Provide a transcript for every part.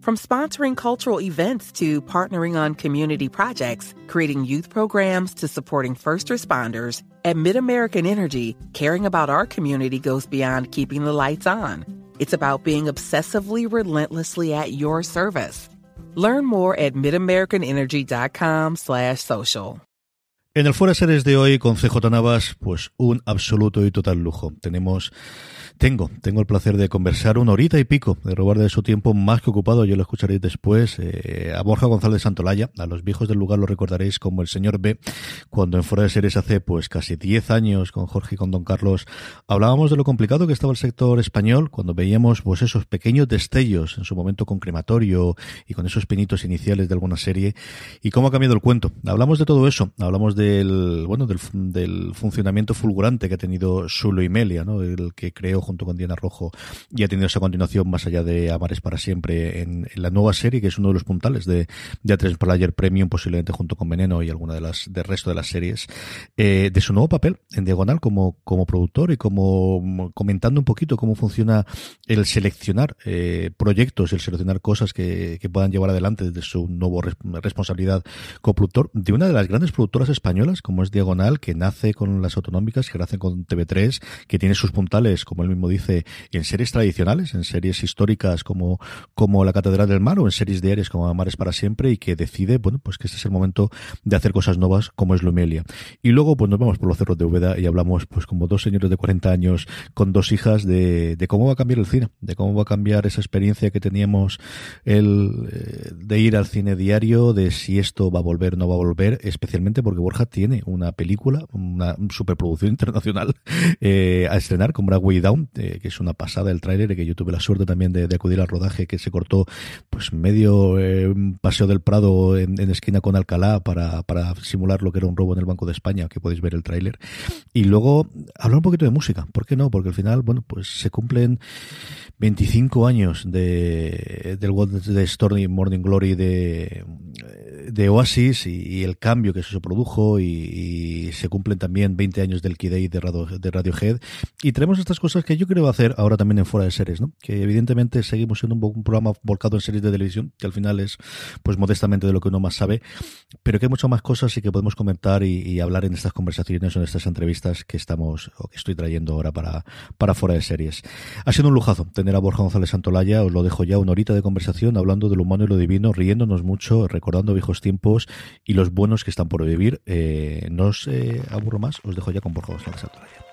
From sponsoring cultural events to partnering on community projects, creating youth programs to supporting first responders, at MidAmerican Energy, caring about our community goes beyond keeping the lights on. It's about being obsessively relentlessly at your service. Learn more at midamericanenergy.com slash social. En el Fuera Series de hoy con CJ Navas, pues un absoluto y total lujo. Tenemos Tengo, tengo el placer de conversar una horita y pico, de robar de su tiempo más que ocupado, yo lo escucharéis después, eh, a Borja González Santolaya, a los viejos del lugar lo recordaréis como el señor B, cuando en Fuera de Series hace pues casi 10 años con Jorge y con Don Carlos, hablábamos de lo complicado que estaba el sector español, cuando veíamos pues esos pequeños destellos, en su momento con crematorio y con esos pinitos iniciales de alguna serie, y cómo ha cambiado el cuento. Hablamos de todo eso, hablamos del, bueno, del, del funcionamiento fulgurante que ha tenido Sulo y Melia, ¿no? El que creó junto con Diana Rojo y ha tenido esa continuación más allá de Amares para siempre en, la nueva serie, que es uno de los puntales de, de A3 Player Premium, posiblemente junto con Veneno y alguna de las del resto de las series, eh, de su nuevo papel en Diagonal como, como productor y como comentando un poquito cómo funciona el seleccionar eh, proyectos, el seleccionar cosas que, que puedan llevar adelante desde su nuevo responsabilidad coproductor de una de las grandes productoras españolas, como es Diagonal, que nace con las autonómicas, que nace con TV3, que tiene sus puntales, como él mismo dice, en series tradicionales, en series históricas como, como La Catedral del Mar o en series diarias como Amares para siempre y que decide, bueno, pues que este es el momento de hacer cosas nuevas como es Lumelia. Y luego, pues nos vamos por los cerros de Úbeda y hablamos, pues como dos señores de 40 años con dos hijas de, de cómo va a cambiar el cine, de cómo va a cambiar esa experiencia que teníamos el, eh, de ir al cine diario, de si esto va a volver o no va a volver, especialmente porque Borja tiene una película, una superproducción internacional eh, a estrenar con Broadway Down, eh, que es una pasada el tráiler, que yo tuve la suerte también de, acudir al rodaje, que se cortó pues medio eh, paseo del Prado en, esquina con Alcalá para, para simular lo que era un robo en el Banco de España, que podéis ver el tráiler. Y luego hablar un poquito de música, ¿por qué no? Porque al final, bueno, pues se cumplen 25 años de, del de Stormy Morning Glory de, de Oasis y, el cambio que se produjo y, se cumplen también 20 años del Key Day de, Radio, de Radiohead y tenemos estas cosas que yo creo hacer ahora también en fuera de series, ¿no? Que evidentemente seguimos siendo un, programa volcado en series de televisión, que al final es pues modestamente de lo que uno más sabe, pero que hay muchas más cosas y que podemos comentar y, hablar en estas conversaciones o en estas entrevistas que estamos o que estoy trayendo ahora para, para fuera de series. Ha sido un lujazo tener a Borja González Santolaya, os lo dejo ya una horita de conversación hablando de lo humano y lo divino, riéndonos mucho, recordando viejos tiempos y los buenos que están por vivir. Eh, no os eh, aburro más, os dejo ya con Borja González Santolaya.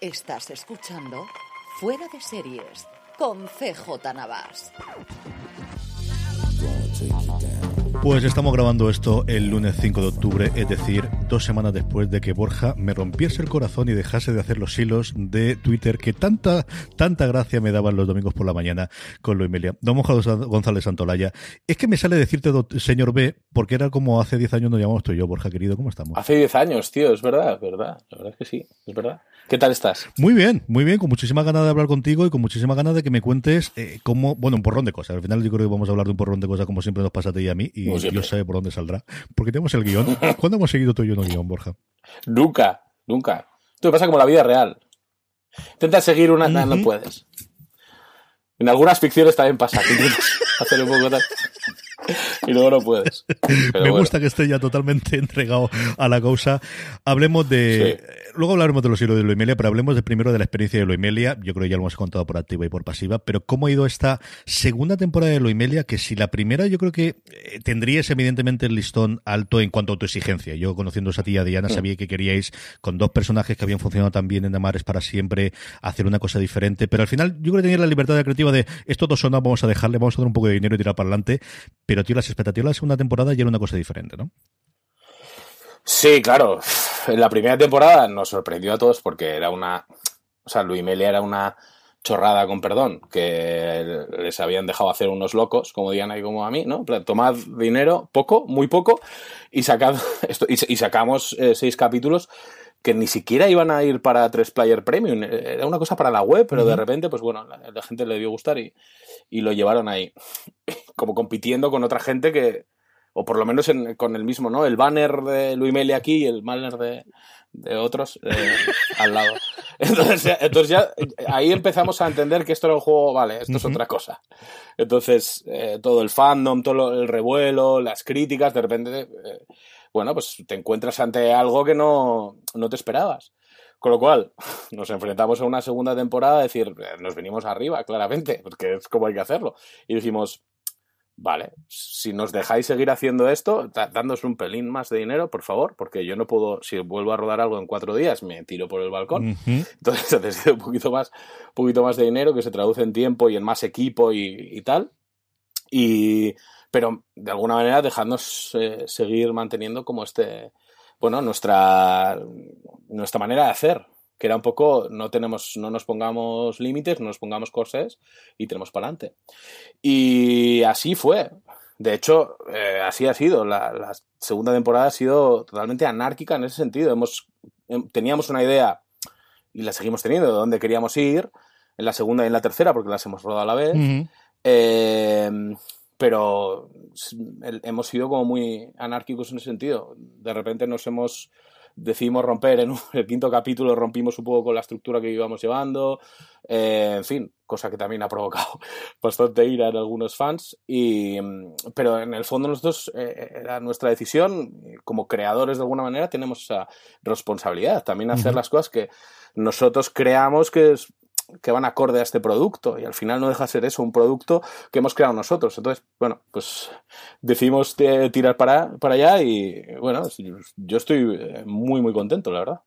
Estás escuchando Fuera de Series con CJ Navas. Pues estamos grabando esto el lunes 5 de octubre, es decir, dos semanas después de que Borja me rompiese el corazón y dejase de hacer los hilos de Twitter que tanta, tanta gracia me daban los domingos por la mañana con lo Emilia. Don González Santolaya, es que me sale decirte señor B, porque era como hace 10 años nos llamamos tú y yo, Borja, querido, ¿cómo estamos? Hace 10 años, tío, es verdad, es verdad, la verdad es que sí, es verdad. ¿Qué tal estás? Muy bien, muy bien, con muchísima ganas de hablar contigo y con muchísima ganas de que me cuentes eh, cómo, bueno, un porrón de cosas. Al final yo creo que vamos a hablar de un porrón de cosas como siempre nos pasa a ti y a mí y Dios sabe por dónde saldrá. Porque tenemos el guion. ¿Cuándo hemos seguido tú y yo guion, Borja? Nunca, nunca. Esto pasa como la vida real. Intenta seguir una, no puedes. En algunas ficciones también pasa. hacer un poco y luego no puedes. Me gusta que esté ya totalmente entregado a la causa. Hablemos de luego hablaremos de los hilos de Loimelia, pero hablemos de primero de la experiencia de Loimelia. Yo creo que ya lo hemos contado por activa y por pasiva, pero cómo ha ido esta segunda temporada de Loimelia, que si la primera yo creo que eh, tendríais evidentemente el listón alto en cuanto a tu exigencia. Yo conociendo a ti y a Diana sabía que queríais con dos personajes que habían funcionado tan bien en Amares para siempre hacer una cosa diferente, pero al final yo creo que tenía la libertad creativa de esto dos son vamos a dejarle, vamos a dar un poco de dinero y tirar para adelante, pero tío, las expectativas de la segunda temporada ya era una cosa diferente, ¿no? Sí, claro. En la primera temporada nos sorprendió a todos porque era una. O sea, Luis Melia era una chorrada, con perdón, que les habían dejado hacer unos locos, como Diana y como a mí, ¿no? Tomad dinero, poco, muy poco, y, sacad esto, y, sacamos eh, seis capítulos que ni siquiera iban a ir para tres player premium. Era una cosa para la web, pero de repente, pues bueno, la, la, gente le dio gustar y, y lo llevaron ahí. Como compitiendo con otra gente que, o por lo menos con el mismo, ¿no? El banner de Luis aquí y el banner de, de otros eh, al lado. Entonces, entonces ya ahí empezamos a entender que esto era un juego, vale, esto es otra cosa. Entonces, eh, todo el fandom, todo el revuelo, las críticas, de repente, eh, bueno, pues te encuentras ante algo que no, no te esperabas. Con lo cual, nos enfrentamos a una segunda temporada, es decir, nos venimos arriba, claramente, porque es como hay que hacerlo. Y decimos, vale, si nos dejáis seguir haciendo esto, dándos un pelín más de dinero, por favor, porque yo no puedo, si vuelvo a rodar algo en cuatro días, me tiro por el balcón. Entonces necesito un poquito más, un poquito más de dinero que se traduce en tiempo y en más equipo y, tal. Y, pero de alguna manera dejadnos eh, seguir manteniendo como este, bueno, nuestra, nuestra manera de hacer, que era un poco, no tenemos, no nos pongamos límites, no nos pongamos corsés y tenemos para adelante. Y así fue. De hecho, eh, así ha sido. La, segunda temporada ha sido totalmente anárquica en ese sentido. Hemos, em, teníamos una idea y la seguimos teniendo de dónde queríamos ir en la segunda y en la tercera porque las hemos rodado a la vez. Em, pero hemos sido como muy anárquicos en ese sentido. De repente nos hemos decidimos romper en el quinto capítulo, rompimos un poco con la estructura que íbamos llevando, eh, en fin, cosa que también ha provocado bastante ira en algunos fans, y, pero en el fondo nosotros, eh, era nuestra decisión, como creadores de alguna manera, tenemos esa responsabilidad, también hacer las cosas que nosotros creamos que es que van acorde a este producto y al final no deja de ser eso, un producto que hemos creado nosotros. Entonces, bueno, pues decidimos tirar para, para allá y bueno, yo estoy eh, muy, muy contento, la verdad.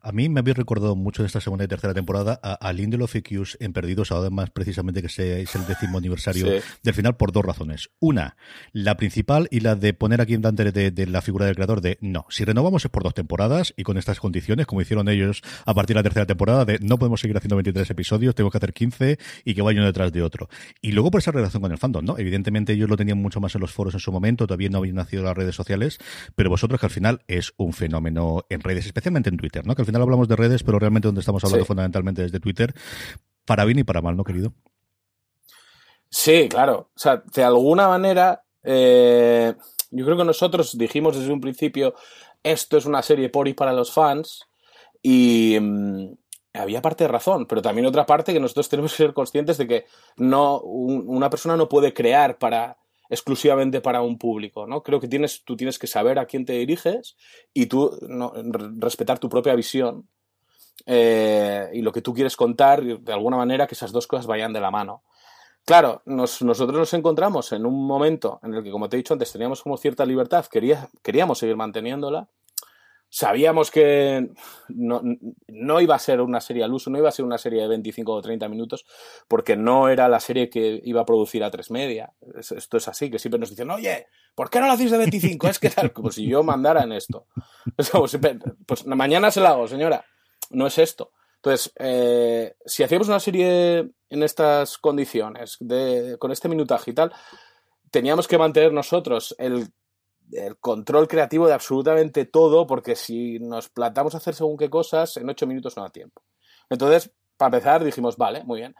A mí me habéis recordado mucho en esta segunda y tercera temporada a, a Lindelof y en Perdidos, además precisamente que sea, es el décimo aniversario del final, por dos razones. Una, la principal y la de poner aquí en Dante de, la figura del creador de no, si renovamos es por dos temporadas y con estas condiciones, como hicieron ellos a partir de la tercera temporada, de no podemos seguir haciendo 23 episodios, tengo que hacer 15 y que vaya uno detrás de otro. Y luego por esa relación con el fandom, ¿no? Evidentemente ellos lo tenían mucho más en los foros en su momento, todavía no habían nacido las redes sociales, pero vosotros que al final es un fenómeno en redes, especialmente en Twitter, ¿no? Que al final hablamos de redes, pero realmente donde estamos hablando fundamentalmente desde Twitter, para bien y para mal, ¿no, querido? Sí, claro. O sea, de alguna manera, eh, yo creo que nosotros dijimos desde un principio, esto es una serie por y para los fans, y mm, había parte de razón, pero también otra parte que nosotros tenemos que ser conscientes de que no, una persona no puede crear para exclusivamente para un público, ¿no? Creo que tienes, tú tienes que saber a quién te diriges y tú respetar tu propia visión eh, y lo que tú quieres contar, de alguna manera que esas dos cosas vayan de la mano. Claro, nosotros nos encontramos en un momento en el que, como te he dicho antes, teníamos como cierta libertad, quería, queríamos seguir manteniéndola. Sabíamos que no, iba a ser una serie al uso, no iba a ser una serie de 25 o 30 minutos, porque no era la serie que iba a producir a tres media. Esto es así, que siempre nos dicen, oye, ¿por qué no lo hacéis de 25? Es que tal, como si yo mandara en esto. Pues, pues mañana se la hago, señora. No es esto. Entonces, eh, si hacíamos una serie en estas condiciones, de, con este minutaje y tal, teníamos que mantener nosotros el el control creativo de absolutamente todo, porque si nos plantamos a hacer según qué cosas, en ocho minutos no da tiempo. Entonces, para empezar, dijimos, vale, muy bien.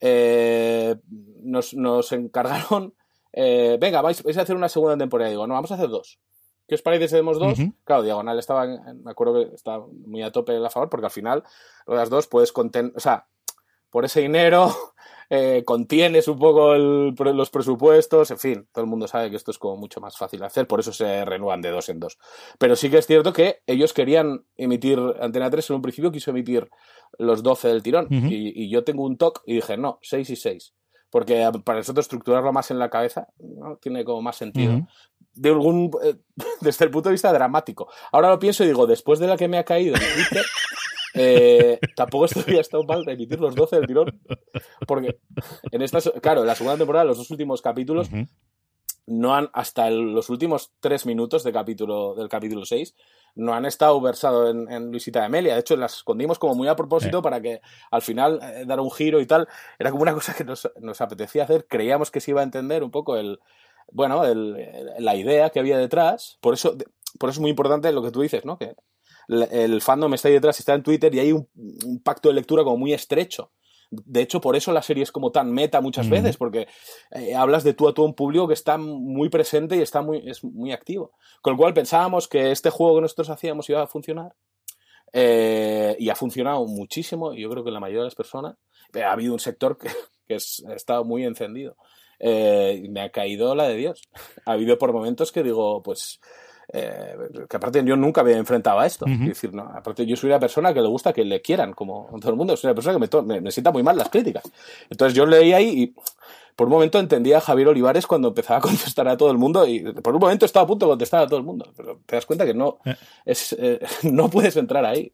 Eh, nos, encargaron, eh, venga, vais, a hacer una segunda temporada. Digo, no, vamos a hacer dos. ¿Qué os parece si hacemos dos? Claro, Diagonal estaba, me acuerdo que estaba muy a tope a favor, porque al final, las dos puedes contener, o sea, por ese dinero eh, contienes un poco los presupuestos, en fin, todo el mundo sabe que esto es como mucho más fácil de hacer, por eso se renuevan de dos en dos. Pero sí que es cierto que ellos querían emitir Antena 3, en un principio quiso emitir los 12 del tirón, y, yo tengo un toque y dije, no, 6 y 6. Porque para nosotros estructurarlo más en la cabeza ¿no? tiene como más sentido. De algún, eh, desde el punto de vista dramático. Ahora lo pienso y digo, después de la que me ha caído en Twitter, eh, tampoco había estado mal de emitir los 12 del tirón. Porque en estas, claro, en la segunda temporada, los dos últimos capítulos, no han, hasta los últimos tres minutos de capítulo, del capítulo 6, no han estado versados en, Luisita de Amelia. De hecho, las escondimos como muy a propósito para que al final eh, dar un giro y tal. Era como una cosa que nos, nos, apetecía hacer. Creíamos que se iba a entender un poco el, bueno, el, la idea que había detrás. Por eso, por eso es muy importante lo que tú dices, ¿no? Que el fandom está ahí detrás, está en Twitter y hay un, pacto de lectura como muy estrecho. De hecho, por eso la serie es como tan meta muchas veces, porque eh, hablas de tú a tú a un público que está muy presente y está muy, es muy activo. Con lo cual pensábamos que este juego que nosotros hacíamos iba a funcionar. Eh, y ha funcionado muchísimo, y yo creo que la mayoría de las personas. Ha habido un sector que, que ha estado muy encendido. Eh, me ha caído la de Dios. Ha habido por momentos que digo, pues eh, que aparte yo nunca me enfrentado a esto. Es decir, no, aparte yo soy una persona que le gusta que le quieran, como todo el mundo, soy una persona que me, me, sienta muy mal las críticas. Entonces yo leí ahí y por un momento entendía a Javier Olivares cuando empezaba a contestar a todo el mundo y por un momento estaba a punto de contestar a todo el mundo, pero te das cuenta que no, eh. es, eh, no puedes entrar ahí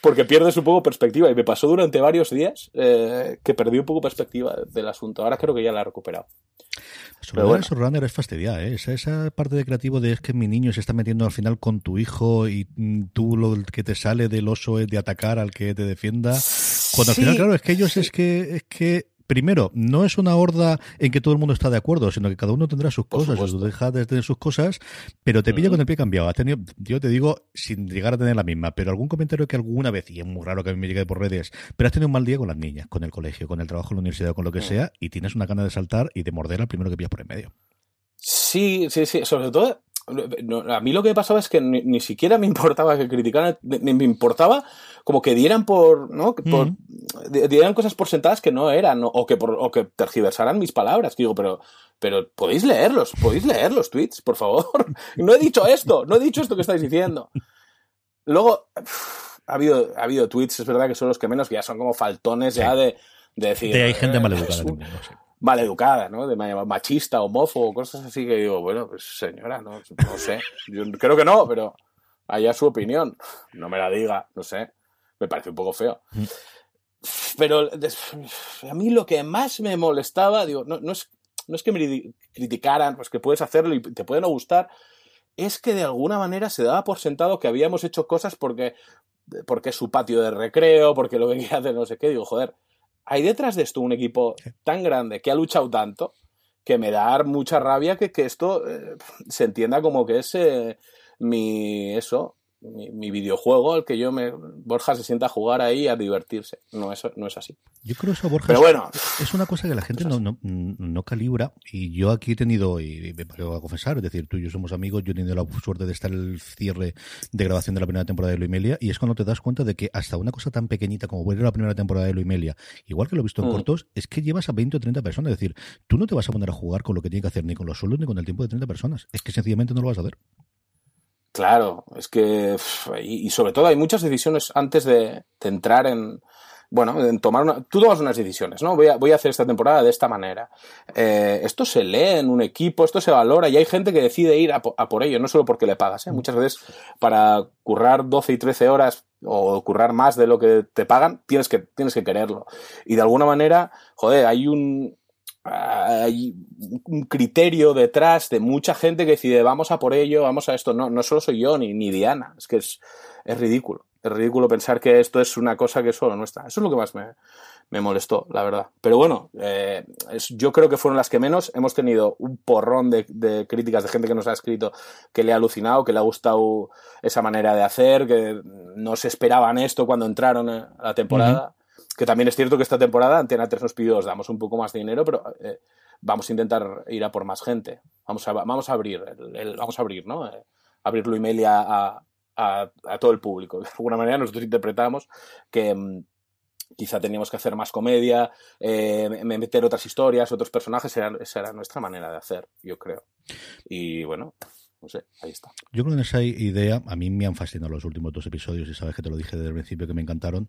porque pierdes un poco perspectiva y me pasó durante varios días que perdí un poco perspectiva del asunto. Ahora creo que ya la he recuperado. Sobre bueno. runner es fastidiar, ¿eh? Esa, esa, parte de creativo de es que mi niño se está metiendo al final con tu hijo y mm, tú lo que te sale del oso es de atacar al que te defienda. Cuando al final, claro, es que ellos es que, es que primero, no es una horda en que todo el mundo está de acuerdo, sino que cada uno tendrá sus cosas, tú dejas de tener sus cosas, pero te pilla con el pie cambiado. Has tenido, yo te digo, sin llegar a tener la misma, pero algún comentario que alguna vez, y es muy raro que a mí me llegue por redes, pero has tenido un mal día con las niñas, con el colegio, con el trabajo en la universidad, con lo que sea, y tienes una gana de saltar y de morder al primero que pillas por en medio. Sí, sí, sí. Sobre todo, a mí lo que pasaba es que ni, siquiera me importaba que criticaran, me, me, importaba como que dieran por, ¿no? Por, dieran cosas por sentadas que no eran, o, que por, o que tergiversaran mis palabras. digo, pero, pero podéis leerlos, podéis leer los tweets, por favor. no he dicho esto, no he dicho esto que estáis diciendo. Luego, ha habido, ha habido tweets, es verdad que son los que menos, que ya son como faltones ya de, de decir. hay gente eh, maleducada maleducada, ¿no? De machista, homófobo, cosas así que digo, bueno, pues señora, no, no sé. Yo creo que no, pero allá su opinión. No me la diga, no sé. Me parece un poco feo. Mm. Pero a mí lo que más me molestaba, digo, no, no, es, no es que me criticaran, pues que puedes hacerlo y te puede no gustar, es que de alguna manera se daba por sentado que habíamos hecho cosas porque, porque es su patio de recreo, porque lo que hacer no sé qué. Digo, joder, hay detrás de esto un equipo tan grande que ha luchado tanto que me da mucha rabia que, que esto eh, se entienda como que es eh, mi eso mi, videojuego al que yo me Borja se sienta a jugar ahí a divertirse. No es, no es así. Yo creo eso, Borja, Pero bueno, es, una cosa que la gente no, no, calibra y yo aquí he tenido, y me voy a confesar, es decir, tú y yo somos amigos, yo he tenido la suerte de estar en el cierre de grabación de la primera temporada de Luimelia y es cuando te das cuenta de que hasta una cosa tan pequeñita como ver la primera temporada de Luimelia, igual que lo he visto en mm. cortos, es que llevas a 20 o 30 personas, es decir, tú no te vas a poner a jugar con lo que tiene que hacer ni con los sueldos ni con el tiempo de 30 personas, es que sencillamente no lo vas a hacer. Claro, es que. Y, sobre todo hay muchas decisiones antes de, entrar en, bueno, en tomar una, tú tomas unas decisiones, ¿no? Voy a, voy a hacer esta temporada de esta manera. Eh, esto se lee en un equipo, esto se valora y hay gente que decide ir a, por ello, no solo porque le pagas, ¿eh? Muchas veces para currar 12 y 13 horas o currar más de lo que te pagan, tienes que, tienes que quererlo. Y de alguna manera, joder, hay un, hay un criterio detrás de mucha gente que decide vamos a por ello, vamos a esto. No, no solo soy yo ni, ni Diana, es que es, es ridículo. Es ridículo pensar que esto es una cosa que solo nuestra. Eso es lo que más me, me molestó, la verdad. Pero bueno, eh, es, yo creo que fueron las que menos. Hemos tenido un porrón de, críticas de gente que nos ha escrito que le ha alucinado, que le ha gustado esa manera de hacer, que no se esperaban esto cuando entraron a la temporada. Que también es cierto que esta temporada Antena 3 nos pidió, os damos un poco más de dinero, pero eh, vamos a intentar ir a por más gente. Vamos a, vamos a abrir, el, vamos a abrir, ¿no? Eh, abrir Luimelia a, todo el público. De alguna manera nosotros interpretamos que mmm, quizá teníamos que hacer más comedia, eh, meter otras historias, otros personajes, era, esa era nuestra manera de hacer, yo creo. Y bueno, no sé, ahí está. Yo creo que en esa idea, a mí me han fascinado los últimos dos episodios y sabes que te lo dije desde el principio que me encantaron.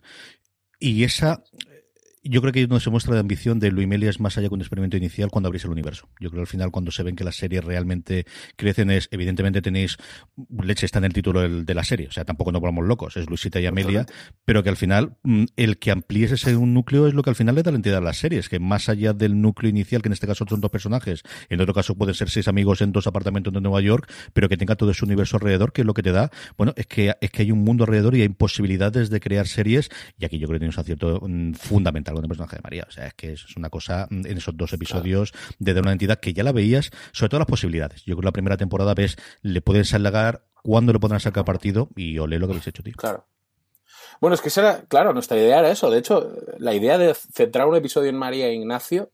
Y esa yo creo que donde se muestra la ambición de Luimelia es más allá que un experimento inicial cuando abrís el universo. Yo creo que al final cuando se ven que las series realmente crecen es, evidentemente tenéis, leche está en el título del, de la serie, o sea, tampoco nos volvamos locos, es Luisita y Amelia, pero que al final mm, el que amplíes ese un núcleo es lo que al final le da la entidad a las series, que más allá del núcleo inicial, que en este caso son dos personajes, en otro caso pueden ser seis amigos en dos apartamentos de Nueva York, pero que tenga todo ese universo alrededor, que es lo que te da, bueno, es que, es que hay un mundo alrededor y hay posibilidades de crear series, y aquí yo creo que tienes un acierto mm, fundamental con el personaje de María. O sea, es que es una cosa mm, en esos dos episodios claro. de, una entidad que ya la veías, sobre todo las posibilidades. Yo creo que la primera temporada ves, le pueden salgar cuándo le podrán sacar partido y olé lo que habéis hecho, tío. Claro. Bueno, es que será, claro, nuestra idea era eso. De hecho, la idea de centrar un episodio en María e Ignacio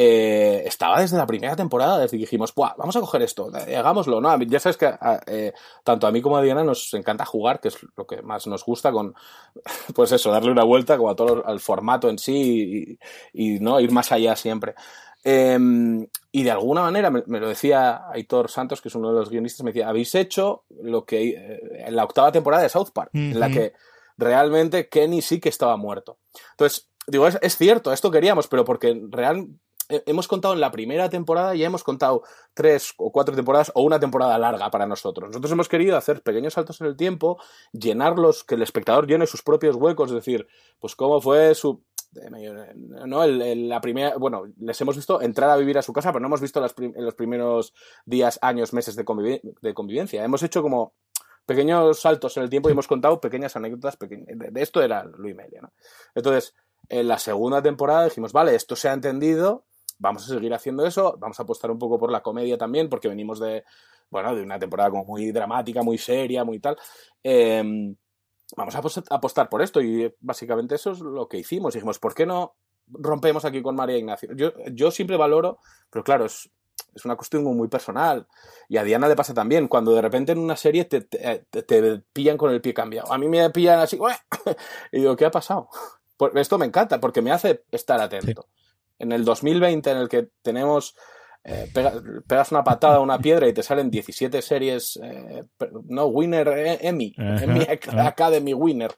eh, estaba desde la primera temporada, desde que dijimos, vamos a coger esto, eh, hagámoslo, ¿no? Ya sabes que eh, tanto a mí como a Diana nos encanta jugar, que es lo que más nos gusta, con, pues eso, darle una vuelta como a todo al formato en sí y, y no ir más allá siempre. Eh, y de alguna manera, me, me, lo decía Aitor Santos, que es uno de los guionistas, me decía, habéis hecho lo que en la octava temporada de South Park, en la que realmente Kenny sí que estaba muerto. Entonces, digo, es, es cierto, esto queríamos, pero porque real, hemos contado en la primera temporada, ya hemos contado tres o cuatro temporadas o una temporada larga para nosotros. Nosotros hemos querido hacer pequeños saltos en el tiempo, llenarlos, que el espectador llene sus propios huecos, es decir, pues cómo fue su... No, la primera, bueno, les hemos visto entrar a vivir a su casa, pero no hemos visto las en los primeros días, años, meses de, conviv de convivencia. Hemos hecho como pequeños saltos en el tiempo y hemos contado pequeñas anécdotas. De, esto era Luis Melia, ¿no? Entonces, en la segunda temporada dijimos, vale, esto se ha entendido, vamos a seguir haciendo eso, vamos a apostar un poco por la comedia también, porque venimos de, bueno, de una temporada como muy dramática, muy seria, muy tal. Eh, vamos a apostar por esto y básicamente eso es lo que hicimos. Dijimos, ¿por qué no rompemos aquí con María Ignacio? Yo, yo siempre valoro, pero claro, es, es una cuestión muy personal. Y a Diana le pasa también, cuando de repente en una serie te, te, te, te pillan con el pie cambiado. A mí me pillan así, y digo, ¿qué ha pasado? Esto me encanta porque me hace estar atento. Sí en el 2020 en el que tenemos eh, pega, pegas una patada a una piedra y te salen 17 series eh, no winner eh, Emmy, Emmy. Academy winner.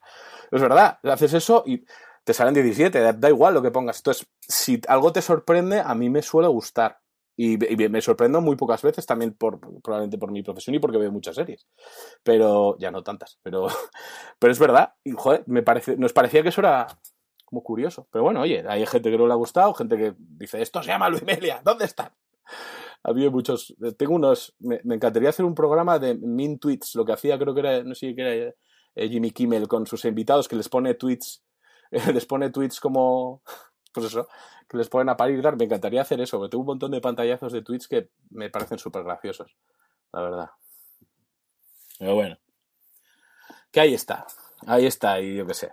Es verdad haces eso y te salen 17 da, da, igual lo que pongas. Entonces si algo te sorprende a mí me suele gustar. Y, y, me sorprendo muy pocas veces también por probablemente por mi profesión y porque veo muchas series. Pero ya no tantas pero pero es verdad. Y joder me parece nos parecía que eso era como curioso. Pero bueno, oye, hay gente que no le ha gustado, gente que dice, esto se llama Luis Melia, ¿dónde están? Había muchos, tengo unos, me, encantaría hacer un programa de min tweets, lo que hacía creo que era, no sé qué era eh, Jimmy Kimmel con sus invitados, que les pone tweets, eh, les pone tweets como, pues eso, que les ponen a parir, me encantaría hacer eso, tengo un montón de pantallazos de tweets que me parecen súper graciosos, la verdad. Pero bueno, que ahí está, ahí está, y yo qué sé.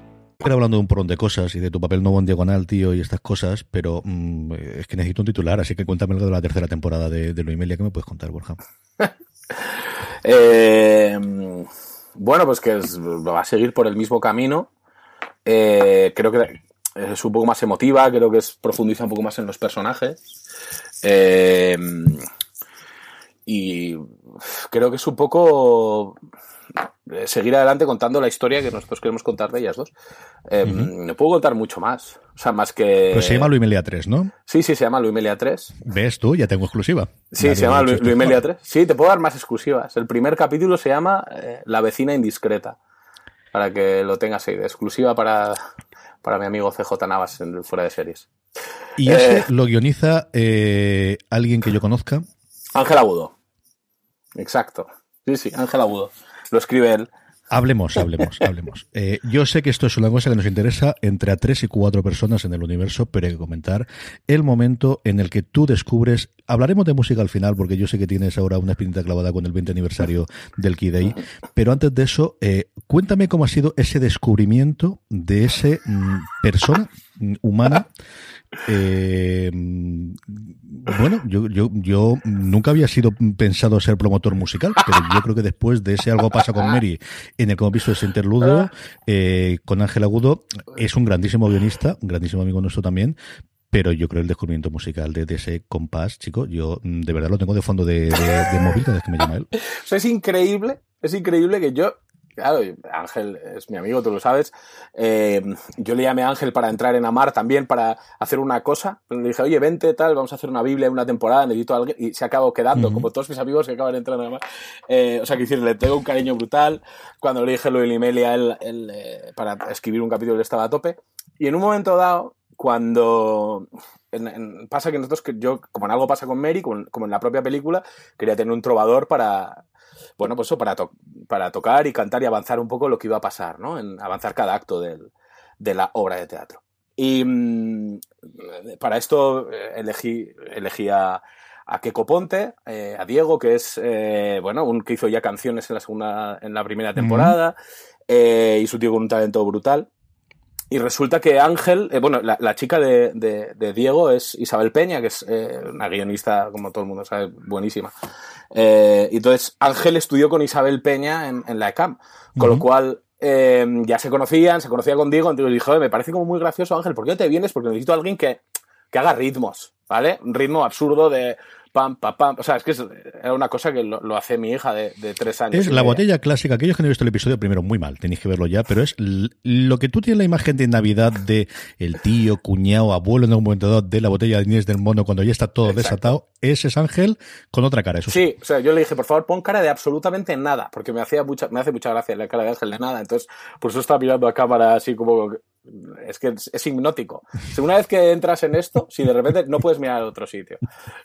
hablando de un porrón de cosas y de tu papel nuevo en diagonal, tío, y estas cosas, pero mm, es que necesito un titular, así que cuéntame algo de la tercera temporada de, de Luimelia que me puedes contar, Borja. eh, bueno, pues que va a seguir por el mismo camino. Eh, creo que es un poco más emotiva, creo que es profundiza un poco más en los personajes. Eh, y creo que es un poco seguir adelante contando la historia que nosotros queremos contar de ellas dos. Eh, uh -huh. No puedo contar mucho más. O sea, más que. Pues se llama Luimelia 3, ¿no? Sí, sí, se llama Luimelia 3. ¿Ves tú? Ya tengo exclusiva. Sí, Nadie se llama Luimelia esto. 3. Sí, te puedo dar más exclusivas. El primer capítulo se llama eh, La vecina indiscreta. Para que lo tengas ahí de exclusiva para, para mi amigo CJ Navas en el Fuera de Series. Y ese lo guioniza eh, alguien que yo conozca. Ángel Agudo. Exacto. Sí, sí, Ángel Agudo. Lo escribe él. Hablemos, hablemos, hablemos. Eh, yo sé que esto es una cosa que nos interesa entre a tres y cuatro personas en el universo, pero hay que comentar el momento en el que tú descubres. Hablaremos de música al final, porque yo sé que tienes ahora una espinita clavada con el 20 aniversario del Key Day. Pero antes de eso, eh, cuéntame cómo ha sido ese descubrimiento de ese mm, persona mm, humana. Eh, bueno, yo, yo, yo nunca había sido pensado ser promotor musical, pero yo creo que después de ese algo pasa con Mary, en el que hemos visto ese interludio, eh, con Ángel Agudo, es un grandísimo guionista, un grandísimo amigo nuestro también, pero yo creo el descubrimiento musical de, ese compás, chico, yo mm, de verdad lo tengo de fondo de, de, móvil cada vez que me llama él. O es increíble, es increíble que yo, claro, Ángel es mi amigo, tú lo sabes, eh, yo le llamé a Ángel para entrar en Amar también, para hacer una cosa, le dije, oye, vente, tal, vamos a hacer una Biblia, una temporada, necesito a alguien, y se acabó quedando, uh -huh. como todos mis amigos que acaban de entrar en Amar. Eh, o sea, que decir, le tengo un cariño brutal, cuando le dije lo de Limelia, él, él eh, para escribir un capítulo él estaba a tope, y en un momento dado, cuando en, en, pasa que nosotros, que yo, como en algo pasa con Mary, como, como, en la propia película, quería tener un trovador para, bueno, pues eso, para, to para tocar y cantar y avanzar un poco lo que iba a pasar, ¿no? En avanzar cada acto del, de la obra de teatro. Y mmm, para esto eh, elegí, elegí a, a Keiko Ponte, eh, a Diego, que es, eh, bueno, un que hizo ya canciones en la segunda, en la primera temporada, mm -hmm. y su tío con un talento brutal. Y resulta que Ángel, eh, bueno, la, la chica de, de, de, Diego es Isabel Peña, que es eh, una guionista, como todo el mundo sabe, buenísima. Eh, entonces Ángel estudió con Isabel Peña en, en la ECAM, con uh -huh. lo cual eh, ya se conocían, se conocía con Diego, entonces dije, me parece como muy gracioso Ángel, ¿por qué no te vienes? Porque necesito a alguien que, que haga ritmos, ¿vale? Un ritmo absurdo de pam, pam, pam. O sea, es que es, era una cosa que lo, lo hace mi hija de, de, tres años. Es la botella clásica. Aquellos que no han visto el episodio primero, muy mal, tenéis que verlo ya, pero es lo que tú tienes la imagen de Navidad de el tío, cuñado, abuelo en algún momento dado de la botella de Inés del Mono cuando ya está todo Exacto. desatado. Ese es Ángel con otra cara, eso sí. Sí, o sea, yo le dije, por favor, pon cara de absolutamente nada, porque me hacía mucha, me hace mucha gracia la cara de Ángel de nada. Entonces, por eso estaba mirando a cámara así como es que es, es, hipnótico. Una vez que entras en esto, si de repente no puedes mirar a otro sitio.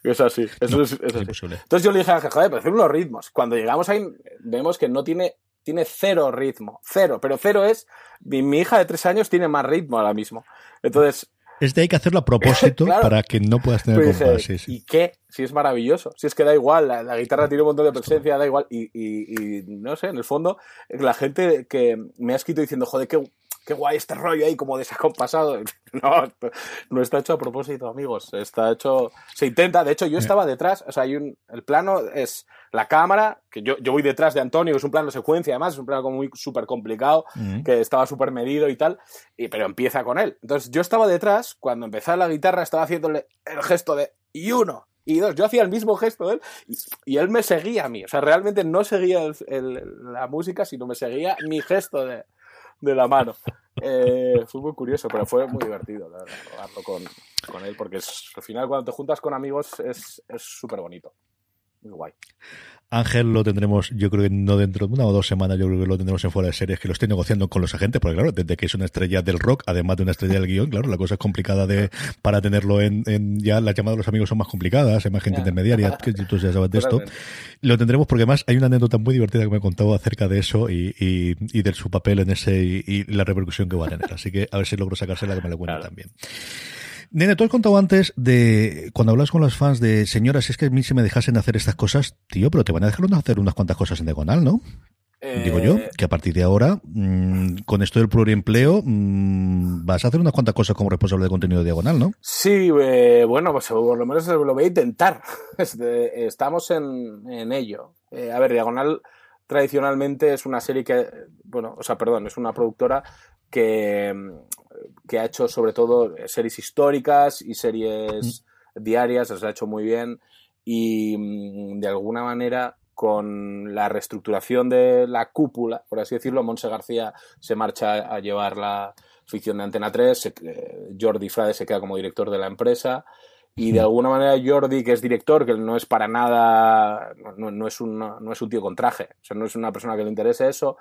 Es así. Eso no, es, es, así. Entonces yo le dije a Ángel, joder, pero hacer unos ritmos. Cuando llegamos ahí, vemos que no tiene, tiene cero ritmo. Cero. Pero cero es, mi, mi hija de tres años tiene más ritmo ahora mismo. Entonces, es de ahí que hacerlo a propósito claro. para que no puedas tener pues, compás. Sí, sí. ¿Y qué? Si es maravilloso. Si es que da igual, la, la guitarra tiene un montón de presencia, da igual. Y, y, y, no sé, en el fondo, la gente que me ha escrito diciendo, joder, qué, qué guay este rollo ahí como desacompasado. No, no está hecho a propósito, amigos. Está hecho, se intenta. De hecho, yo estaba detrás, o sea, hay un, el plano es la cámara, que yo, yo voy detrás de Antonio, es un plano secuencia, además, es un plano como muy súper complicado, uh -huh. que estaba súper medido y tal, y, pero empieza con él. Entonces, yo estaba detrás, cuando empezaba la guitarra, estaba haciéndole el gesto de y uno, y dos, yo hacía el mismo gesto de él y, y, él me seguía a mí. O sea, realmente no seguía el, el, la música, sino me seguía mi gesto de, de la mano. Eh, fue muy curioso, pero fue muy divertido la verdad, con, con, él, porque es, al final cuando te juntas con amigos es súper bonito. Muy guay. Ángel lo tendremos, yo creo que no dentro de una o dos semanas, yo creo que lo tendremos en fuera de series, que lo estoy negociando con los agentes, porque claro, desde que es una estrella del rock, además de una estrella del guion, claro, la cosa es complicada de para tenerlo en, en ya las llamadas de los amigos son más complicadas, hay más gente intermediaria, que tú ya sabes de esto. Lo tendremos porque además hay una anécdota muy divertida que me contado acerca de eso y, y, y de su papel en ese y, la repercusión que va a tener. Así que a ver si logro sacársela que me lo cuente también. Nene, tú has contado antes de cuando hablas con los fans de señoras, es que a mí se me dejasen hacer estas cosas, tío, pero te van a dejar hacer unas cuantas cosas en diagonal, ¿no? Digo yo, eh, que a partir de ahora, mmm, con esto del pluriempleo, mmm, vas a hacer unas cuantas cosas como responsable de contenido de diagonal, ¿no? Sí, eh, bueno, pues por lo menos lo voy a intentar. Estamos en, en ello. Eh, a ver, Diagonal tradicionalmente es una serie que, bueno, o sea, perdón, es una productora que, que ha hecho sobre todo series históricas y series mm. diarias, las ha hecho muy bien y mm, de alguna manera con la reestructuración de la cúpula, por así decirlo, Monse García se marcha a llevar la ficción de Antena 3, eh, Jordi Frade se queda como director de la empresa y de mm. alguna manera Jordi, que es director, que no es para nada, no, no, es, un, no es un tío con traje, o sea, no es una persona que le interese eso,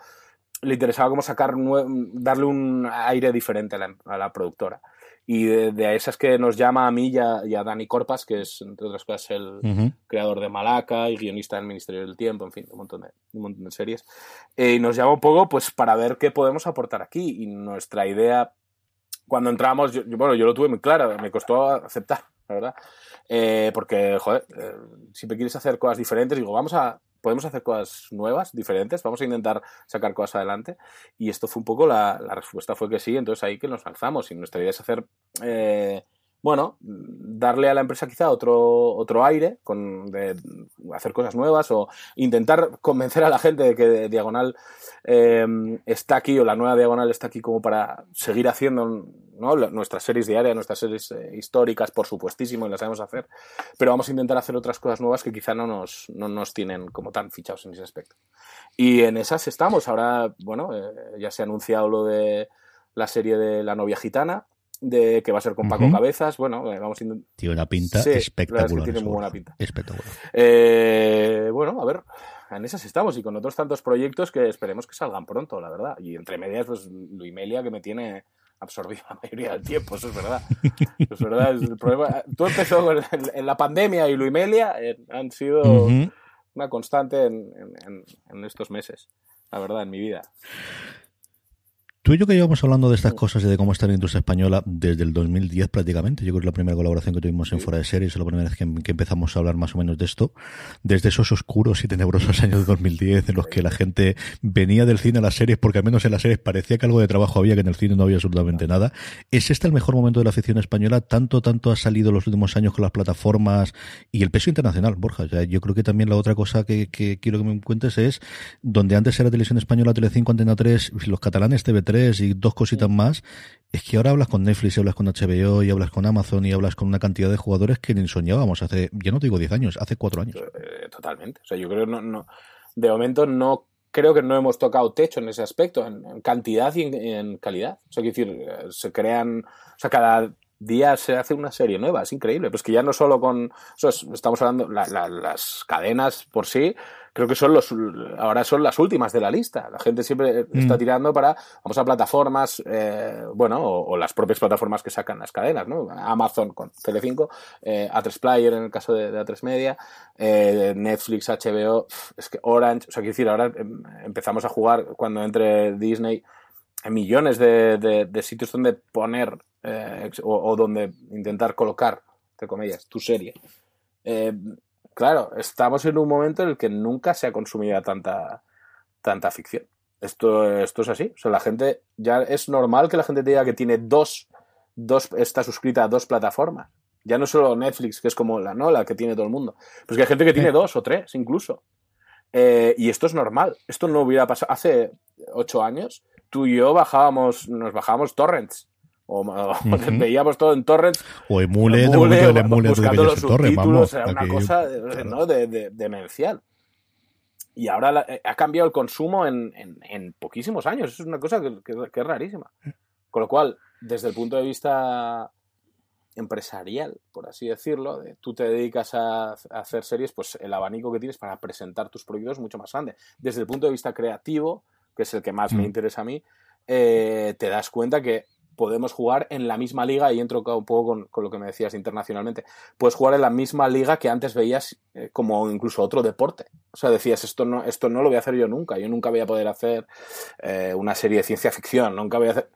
le interesaba como sacar, darle un aire diferente a la, productora. Y de, esas que nos llama a mí y a, Dani Corpas, que es, entre otras cosas, el creador de Malaca y guionista del Ministerio del Tiempo, en fin, un montón de, un montón de series. Eh, y nos llama un poco pues para ver qué podemos aportar aquí. Y nuestra idea, cuando entramos, yo, bueno, yo lo tuve muy claro, me costó aceptar, la verdad. Eh, porque, joder, eh, siempre quieres hacer cosas diferentes, digo, vamos a podemos hacer cosas nuevas, diferentes, vamos a intentar sacar cosas adelante. Y esto fue un poco la, la respuesta fue que sí, entonces ahí que nos lanzamos. Y nuestra idea es hacer eh, bueno, darle a la empresa quizá otro, otro aire, con, de hacer cosas nuevas o intentar convencer a la gente de que Diagonal eh, está aquí o la nueva Diagonal está aquí como para seguir haciendo nuestras series diarias, nuestras series eh, históricas, por supuestísimo, y las sabemos hacer, pero vamos a intentar hacer otras cosas nuevas que quizá no nos, no nos tienen como tan fichados en ese aspecto. Y en esas estamos. Ahora, bueno, eh, ya se ha anunciado lo de la serie de La novia gitana, de que va a ser con Paco Cabezas. Bueno, eh, vamos a Tiene una pinta espectacular. tiene muy buena pinta. Espectacular. Eh, bueno, a ver, en esas estamos y con otros tantos proyectos que esperemos que salgan pronto, la verdad. Y entre medias, pues Luimelia que me tiene absorbido la mayoría del tiempo, eso es verdad. es verdad, el problema. Tú empezó en, la pandemia y Luimelia eh, han sido una constante en, en estos meses, la verdad, en mi vida. Tú y yo que llevamos hablando de estas cosas y de cómo está la industria española desde el 2010 prácticamente. Yo creo que la primera colaboración que tuvimos en Fuera de Series, es la primera vez que, empezamos a hablar más o menos de esto. Desde esos oscuros y tenebrosos años de 2010 en los que la gente venía del cine a las series porque al menos en las series parecía que algo de trabajo había, que en el cine no había absolutamente nada. ¿Es este el mejor momento de la ficción española? Tanto, tanto ha salido los últimos años con las plataformas y el peso internacional, Borja. yo creo que también la otra cosa que, quiero que me cuentes es donde antes era Televisión Española, Telecinco, Antena 3, los catalanes TV3, y dos cositas más, es que ahora hablas con Netflix, y hablas con HBO, y hablas con Amazon, y hablas con una cantidad de jugadores que ni soñábamos hace, ya no te digo 10 años, hace 4 años. Eh, totalmente. O sea, yo creo no, no, de momento no creo que no hemos tocado techo en ese aspecto, en, cantidad y en, calidad. O sea, quiero decir, eh, se crean, o sea, cada día se hace una serie nueva, es increíble. Pues que ya no solo con, o sea, estamos hablando, las cadenas por sí, creo que son los ahora son las últimas de la lista. La gente siempre está mm. tirando para vamos a plataformas, eh, bueno, o, las propias plataformas que sacan las cadenas, ¿no? Amazon con Telecinco, eh, A3 Player en el caso de, de A3 Media, eh, Netflix, HBO, es que Orange, o sea, quiero decir, ahora em, empezamos a jugar cuando entre Disney en millones de, de, sitios donde poner eh, o, o, donde intentar colocar, entre comillas, tu serie. Eh, claro, estamos en un momento en el que nunca se ha consumido tanta, tanta ficción. Esto, esto es así. O sea, la gente, ya es normal que la gente diga que tiene dos, dos, está suscrita a dos plataformas. Ya no solo Netflix, que es como la, ¿no? la que tiene todo el mundo. Pues que hay gente que tiene dos o tres, incluso. Eh, y esto es normal. Esto no hubiera pasado. Hace ocho años, tú y yo bajábamos, nos bajábamos torrents o, veíamos todo en torrents o emule, emule, emule, emule buscando los subtítulos era una cosa ¿no? de, de, demencial y ahora eh, ha cambiado el consumo en, en, en, poquísimos años es una cosa que, que, es rarísima con lo cual desde el punto de vista empresarial, por así decirlo, de, tú te dedicas a, a, hacer series, pues el abanico que tienes para presentar tus proyectos es mucho más grande. Desde el punto de vista creativo, que es el que más mm. me interesa a mí, eh, te das cuenta que podemos jugar en la misma liga, y entro un poco con, con, lo que me decías internacionalmente, puedes jugar en la misma liga que antes veías eh, como incluso otro deporte. O sea, decías, esto no, esto no lo voy a hacer yo nunca, yo nunca voy a poder hacer eh, una serie de ciencia ficción, nunca voy a hacer...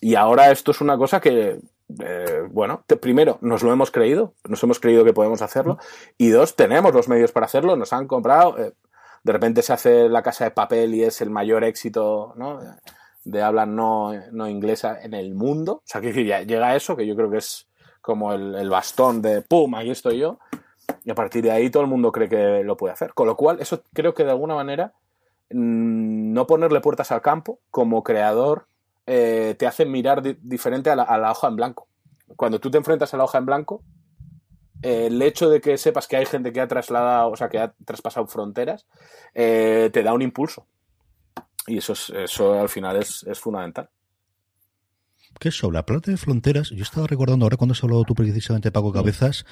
Y ahora esto es una cosa que, eh, bueno, primero, nos lo hemos creído, nos hemos creído que podemos hacerlo, y dos, tenemos los medios para hacerlo, nos han comprado, eh, de repente se hace la casa de papel y es el mayor éxito, ¿no? De habla no, no inglesa en el mundo. O sea, que ya llega a eso, que yo creo que es como el, el, bastón de ¡pum! Aquí estoy yo. Y a partir de ahí todo el mundo cree que lo puede hacer. Con lo cual, eso creo que de alguna manera mmm, no ponerle puertas al campo como creador eh, te hace mirar di diferente a la, a la, hoja en blanco. Cuando tú te enfrentas a la hoja en blanco, eh, el hecho de que sepas que hay gente que ha trasladado, o sea, que ha traspasado fronteras, eh, te da un impulso. Y eso, es, eso al final es, es fundamental que sobre la plata de fronteras, yo estaba recordando ahora cuando has hablado tú precisamente Paco Cabezas,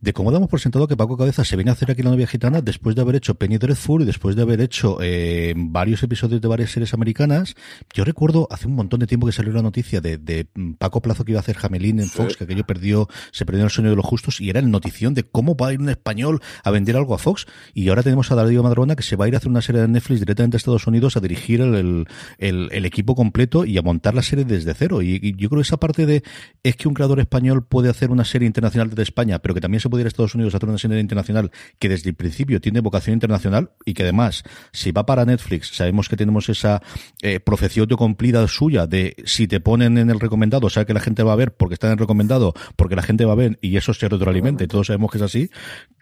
de cómo damos por sentado que Paco Cabezas se viene a hacer aquí la novia gitana después de haber hecho Penny Dreadful y después de haber hecho eh, varios episodios de varias series americanas. Yo recuerdo hace un montón de tiempo que salió la noticia de, de Paco Plazo que iba a hacer Jamelín en Fox, sí. que aquello perdió, se perdió el sueño de los justos y era el notición de cómo va a ir un español a vender algo a Fox. Y ahora tenemos a Darío Madrona que se va a ir a hacer una serie de Netflix directamente a Estados Unidos a dirigir el, el, el, el equipo completo y a montar la serie desde cero. Y, y yo creo que esa parte de es que un creador español puede hacer una serie internacional desde España, pero que también se puede ir a Estados Unidos a hacer una serie internacional que desde el principio tiene vocación internacional y que además, si va para Netflix, sabemos que tenemos esa eh, profecía autocumplida suya de si te ponen en el recomendado, sea que la gente va a ver porque está en el recomendado, porque la gente va a ver y eso se retroalimenta y todos sabemos que es así,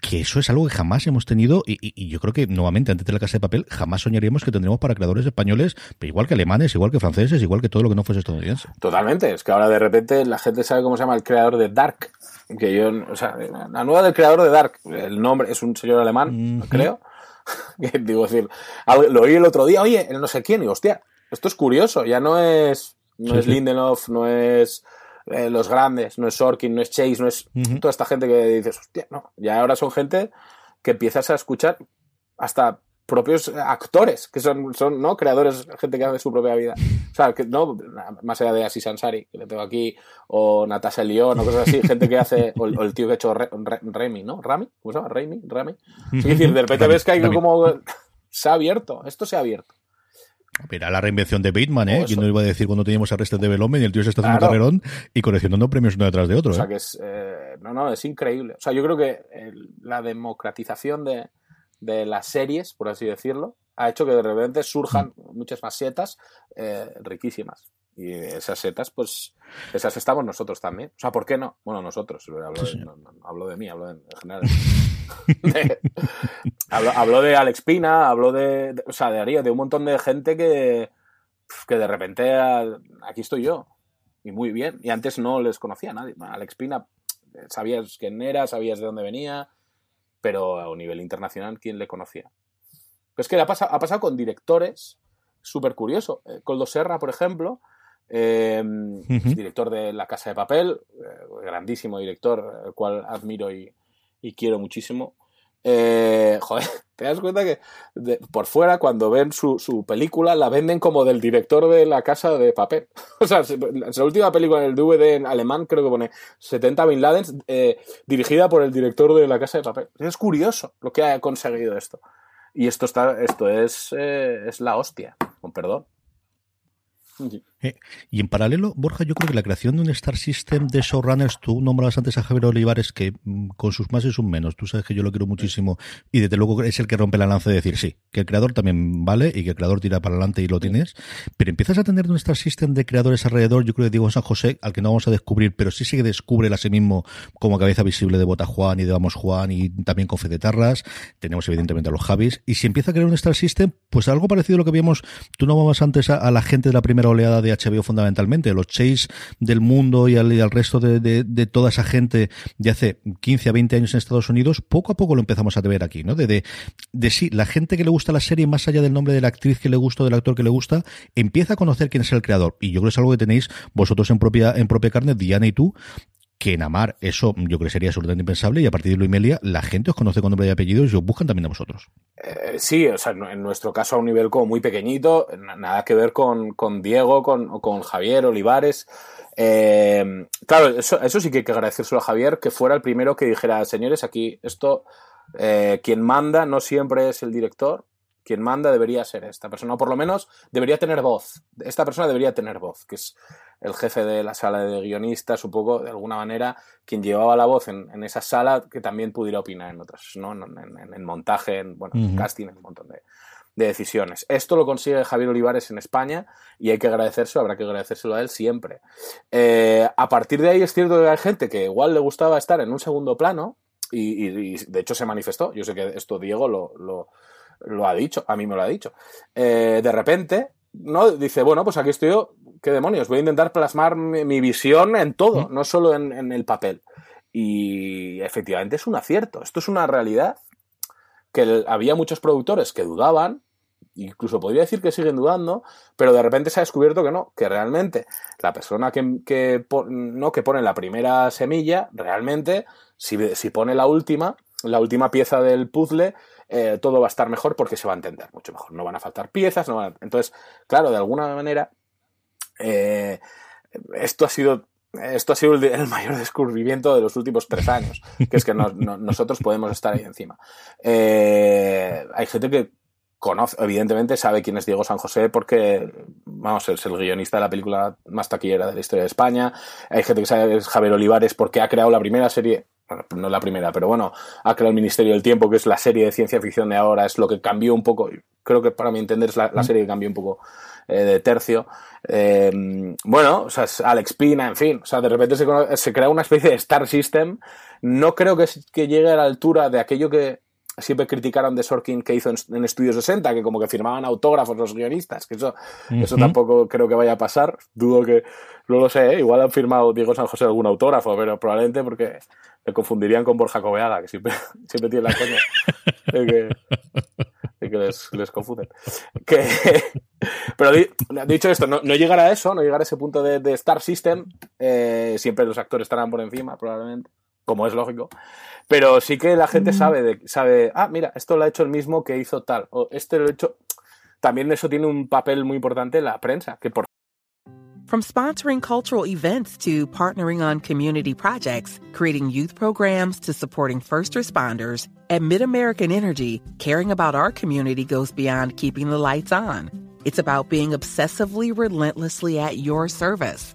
que eso es algo que jamás hemos tenido y, y, y yo creo que nuevamente antes de la casa de papel jamás soñaríamos que tendríamos para creadores españoles, pero igual que alemanes, igual que franceses, igual que todo lo que no fuese estadounidense. Es que ahora de repente la gente sabe cómo se llama el creador de Dark. Que yo, o sea, la nueva del creador de Dark, el nombre es un señor alemán, creo. digo, decir, lo oí el otro día, oye, el no sé quién, y hostia, esto es curioso, ya no es, no sí, es Lindelof, no es eh, los grandes, no es Sorkin, no es Chase, no es uh -huh. toda esta gente que dices, hostia, no, ya ahora son gente que empiezas a escuchar hasta propios actores, que son, son ¿no? creadores, gente que hace su propia vida. O sea, que no, más allá de Asis Ansari, que le tengo aquí, o Natasha León, o cosas así, gente que hace, o, o el tío que ha hecho Re, Re, Remy, ¿no? ¿Rami? ¿Cómo se llama? ¿Remy? ¿Rami? Es decir, de repente ves que hay como, se ha abierto, esto se ha abierto. Mira la reinvención de Bateman, ¿eh? ¿Quién no iba a decir cuando teníamos Arrested Development y el tío se está haciendo claro. carrerón y coleccionando premios uno detrás de otro? O sea, ¿eh? que es, eh, no, no, es increíble. O sea, yo creo que el, la democratización de, de las series, por así decirlo, ha hecho que de repente surjan muchas más setas eh, riquísimas. Y esas setas, pues, esas estamos nosotros también. O sea, ¿por qué no? Bueno, nosotros, hablo, de, no, no, hablo de mí, hablo de, en general. de, hablo, hablo, de Alex Pina, hablo de, de, o sea, de Aria, de un montón de gente que, que de repente aquí estoy yo. Y muy bien. Y antes no les conocía a nadie. Alex Pina, sabías quién era, sabías de dónde venía, pero a un nivel internacional, ¿quién le conocía? Pero es que ha pasado, ha pasado con directores, súper curioso. Eh, Coldo Serra, por ejemplo, eh, uh -huh. director de La Casa de Papel, eh, grandísimo director, el cual admiro y, y quiero muchísimo. Eh, joder, te das cuenta que por fuera, cuando ven su, su, película, la venden como del director de La Casa de Papel. o sea, la última película en el DVD en alemán creo que pone 70 Bin Laden, eh, dirigida por el director de La Casa de Papel. Es curioso lo que ha conseguido esto. Y esto está, esto es, eh, es la hostia, con perdón. Eh, y en paralelo, Borja, yo creo que la creación de un Star System de showrunners, tú nombrabas antes a Javier Olivares, que mm, con sus más y sus menos, tú sabes que yo lo quiero muchísimo, y desde luego es el que rompe la lanza de decir sí, que el creador también vale y que el creador tira para adelante y lo tienes, pero empiezas a tener un Star System de creadores alrededor, yo creo que Diego San José, al que no vamos a descubrir, pero sí sí descubre a sí mismo como cabeza visible de Bota Juan y de Vamos Juan y también con Fede Tarras, tenemos evidentemente a los Javis, y si empieza a crear un Star System, pues algo parecido a lo que vimos, tú no vamos antes a, a la gente de la primera oleada de HBO fundamentalmente, los Chase del mundo y al, resto de, de, de, toda esa gente de hace 15 a 20 años en Estados Unidos, poco a poco lo empezamos a ver aquí, ¿no? De, de, de sí, la gente que le gusta la serie, más allá del nombre de la actriz que le gusta o del actor que le gusta, empieza a conocer quién es el creador. Y yo creo que es algo que tenéis vosotros en propia, en propia carne, Diana y tú, que en Amar eso yo creo que sería absolutamente impensable y a partir de Luimelia la gente os conoce con nombre y apellido y os buscan también a vosotros. Eh, sí, o sea, en nuestro caso a un nivel como muy pequeñito, nada que ver con, con Diego, con, con Javier, Olivares. Eh, claro, eso, sí que hay que agradecérselo a Javier, que fuera el primero que dijera, señores, aquí esto, eh, quien manda no siempre es el director, quien manda debería ser esta persona, o por lo menos debería tener voz. Esta persona debería tener voz, que es el jefe de la sala de guionistas, un poco, de alguna manera, quien llevaba la voz en, esa sala, que también pudiera opinar en otras, ¿no? En, montaje, en bueno, casting, en un montón de, de decisiones. Esto lo consigue Javier Olivares en España y hay que agradecérselo, habrá que agradecérselo a él siempre. Eh, a partir de ahí es cierto que hay gente que igual le gustaba estar en un segundo plano y, de hecho se manifestó. Yo sé que esto Diego lo, lo, ha dicho, a mí me lo ha dicho. Eh, de repente, ¿no? Dice, bueno, pues aquí estoy yo, qué demonios, voy a intentar plasmar mi, visión en todo, no solo en, en el papel. Y efectivamente es un acierto, esto es una realidad que había muchos productores que dudaban, incluso podría decir que siguen dudando, pero de repente se ha descubierto que no, que realmente la persona que, que no, que pone la primera semilla, realmente, si, si, pone la última, la última pieza del puzzle, eh, todo va a estar mejor porque se va a entender mucho mejor. No van a faltar piezas, no entonces, claro, de alguna manera, eh, esto ha sido esto ha sido el, mayor descubrimiento de los últimos tres años, que es que nosotros podemos estar ahí encima. Eh, hay gente que conoce, evidentemente sabe quién es Diego San José porque, vamos, es el guionista de la película más taquillera de la historia de España. Hay gente que sabe que es Javier Olivares porque ha creado la primera serie, no la primera, pero bueno, ha creado el Ministerio del Tiempo, que es la serie de ciencia ficción de ahora, es lo que cambió un poco, creo que para mi entender es la, la serie que cambió un poco eh, de tercio. Eh, bueno, o sea, Alex Pina, en fin, o sea, de repente se, crea una especie de Star System. No creo que, que llegue a la altura de aquello que, siempre criticaron de Sorkin que hizo en, Estudio 60, que como que firmaban autógrafos los guionistas, que eso, eso tampoco creo que vaya a pasar. Dudo que, no lo sé, ¿eh? igual han firmado Diego San José algún autógrafo, pero probablemente porque me confundirían con Borja Coveaga, que siempre, siempre tiene la coña que, que les, les confunden. Que, pero dicho esto, no, no, llegar a eso, no llegar a ese punto de, Star System, eh, siempre los actores estarán por encima, probablemente, como es lógico. Pero sí que la gente sabe, de, sabe, ah, mira, esto lo ha hecho el mismo que hizo tal, o este lo ha hecho. También eso tiene un papel muy importante en la prensa, que por From sponsoring cultural events to partnering on community projects, creating youth programs to supporting first responders, at MidAmerican Energy, caring about our community goes beyond keeping the lights on. It's about being obsessively relentlessly at your service.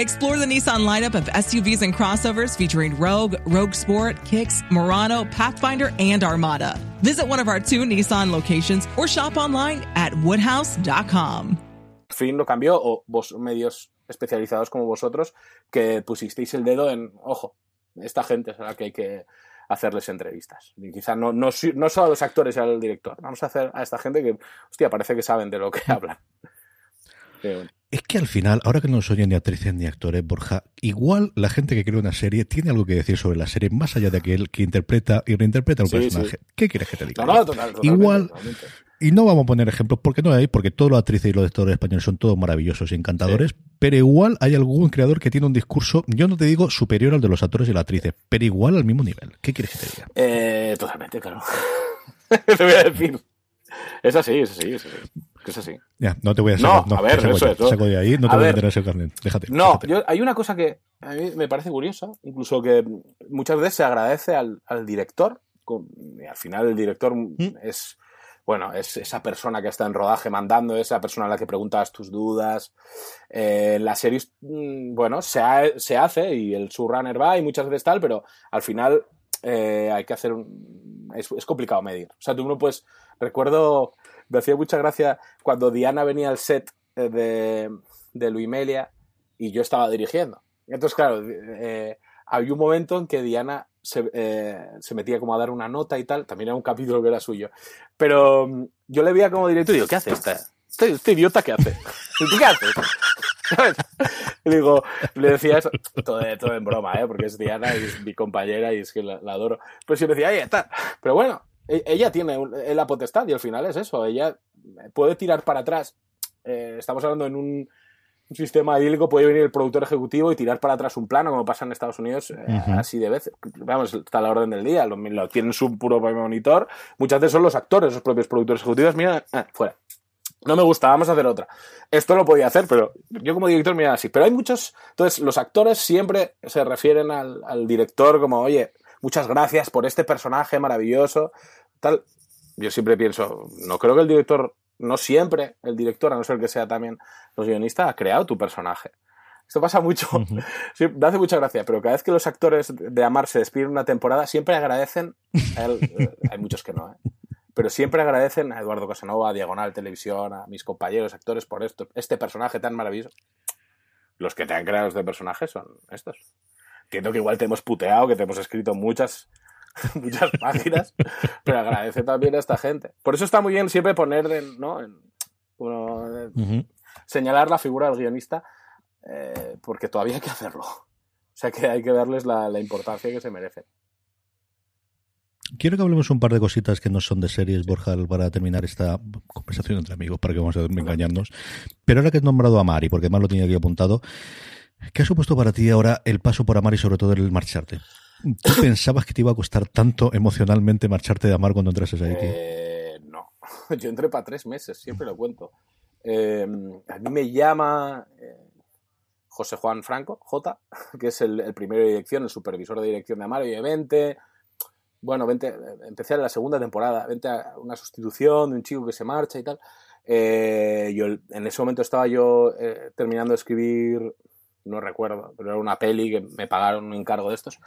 Explore the Nissan lineup of SUVs and crossovers featuring Rogue, Rogue Sport, Kicks, Murano, Pathfinder, and Armada. Visit one of our two Nissan locations or shop online at woodhouse.com. fin lo cambió o vos medios especializados como vosotros que pusisteis el dedo en, ojo, esta gente es la que hay que hacerles entrevistas. Y quizá no, no, no solo a los actores y al director, vamos a hacer a esta gente que, hostia, parece que saben de lo que hablan. Es que al final, ahora que no nos oyen ni actrices ni actores, Borja, igual la gente que crea una serie tiene algo que decir sobre la serie, más allá de aquel que interpreta y reinterpreta un personaje. ¿Qué quieres que te diga? igual, y no vamos a poner ejemplos porque no hay, porque todos los actrices y los actores españoles son todos maravillosos y encantadores, pero igual hay algún creador que tiene un discurso, yo no te digo superior al de los actores y las actrices, pero igual al mismo nivel. ¿Qué quieres que te diga? Eh, totalmente, claro. te voy a decir. Es así, es así, es así. Es así. Ya, no te voy a sacar. No, a ver, eso es. Saco de ahí, no te voy a meter ese carnet. Déjate. No, hay una cosa que a mí me parece curiosa, incluso que muchas veces se agradece al, al director. y al final el director ¿Mm? es bueno, es esa persona que está en rodaje mandando, esa persona a la que preguntas tus dudas. Eh, la serie, mm, bueno, se, se, hace y el runner va y muchas veces tal, pero al final eh, hay que hacer un... Es, complicado medir. O sea, tú no puedes... Recuerdo, me hacía mucha gracia cuando Diana venía al set eh, de, de Luimelia y yo estaba dirigiendo. Entonces, claro, había un momento en que Diana se, eh, se, metía como a dar una nota y tal, también era un capítulo que era suyo. Pero mm, yo le veía como director y digo, ¿qué hace este, este, este idiota? ¿Qué hace? ¿Tú qué haces? Y digo, le decía eso, todo, todo, en broma, ¿eh? porque es Diana y es mi compañera y es que la, la adoro. Pues yo decía, ahí está. Pero bueno, e, ella tiene la potestad y al final es eso, ella puede tirar para atrás. Eh, estamos hablando en un, un sistema idílico puede venir el productor ejecutivo y tirar para atrás un plano, como pasa en Estados Unidos, eh, uh -huh. así de veces. Vamos, está la orden del día, lo, lo tienen su puro monitor. Muchas veces son los actores, los propios productores ejecutivos. Mira, eh, fuera. No me gusta, vamos a hacer otra. Esto lo podía hacer, pero yo como director mira así. Pero hay muchos. Entonces, los actores siempre se refieren al, al director como, oye, muchas gracias por este personaje maravilloso. Tal. Yo siempre pienso, no creo que el director no siempre el director, a no ser que sea también los guionistas, ha creado tu personaje. Esto pasa mucho, uh -huh. sí, me hace mucha gracia, pero cada vez que los actores de Amar se despiden una temporada, siempre agradecen, a él, hay muchos que no, ¿eh? Pero siempre agradecen a Eduardo Casanova, a Diagonal Televisión, a mis compañeros actores por esto, este personaje tan maravilloso. Los que te han creado este personaje son estos. Entiendo que igual te hemos puteado, que te hemos escrito muchas muchas páginas, pero agradece también a esta gente. Por eso está muy bien siempre poner, en, ¿no? En, uh -huh. señalar la figura del guionista, eh, porque todavía hay que hacerlo. O sea que hay que darles la, la, importancia que se merecen. Quiero que hablemos un par de cositas que no son de series, Borja, para terminar esta conversación entre amigos, para que vamos a engañarnos. Pero ahora que he nombrado a Mari, porque más lo tenía aquí apuntado, ¿qué ha supuesto para ti ahora el paso por Amar y sobre todo el marcharte? ¿Tú pensabas que te iba a costar tanto emocionalmente marcharte de Amar cuando entrases ahí? Eh, no, yo entré para tres meses, siempre lo cuento. Eh, a mí me llama eh, José Juan Franco, J, que es el, el, primero de dirección, el supervisor de dirección de Amar, y de 20. Bueno, vente, empecé la segunda temporada, vente a una sustitución de un chico que se marcha y tal. Eh, yo en ese momento estaba yo eh, terminando de escribir no recuerdo, pero era una peli que me pagaron un encargo de estos.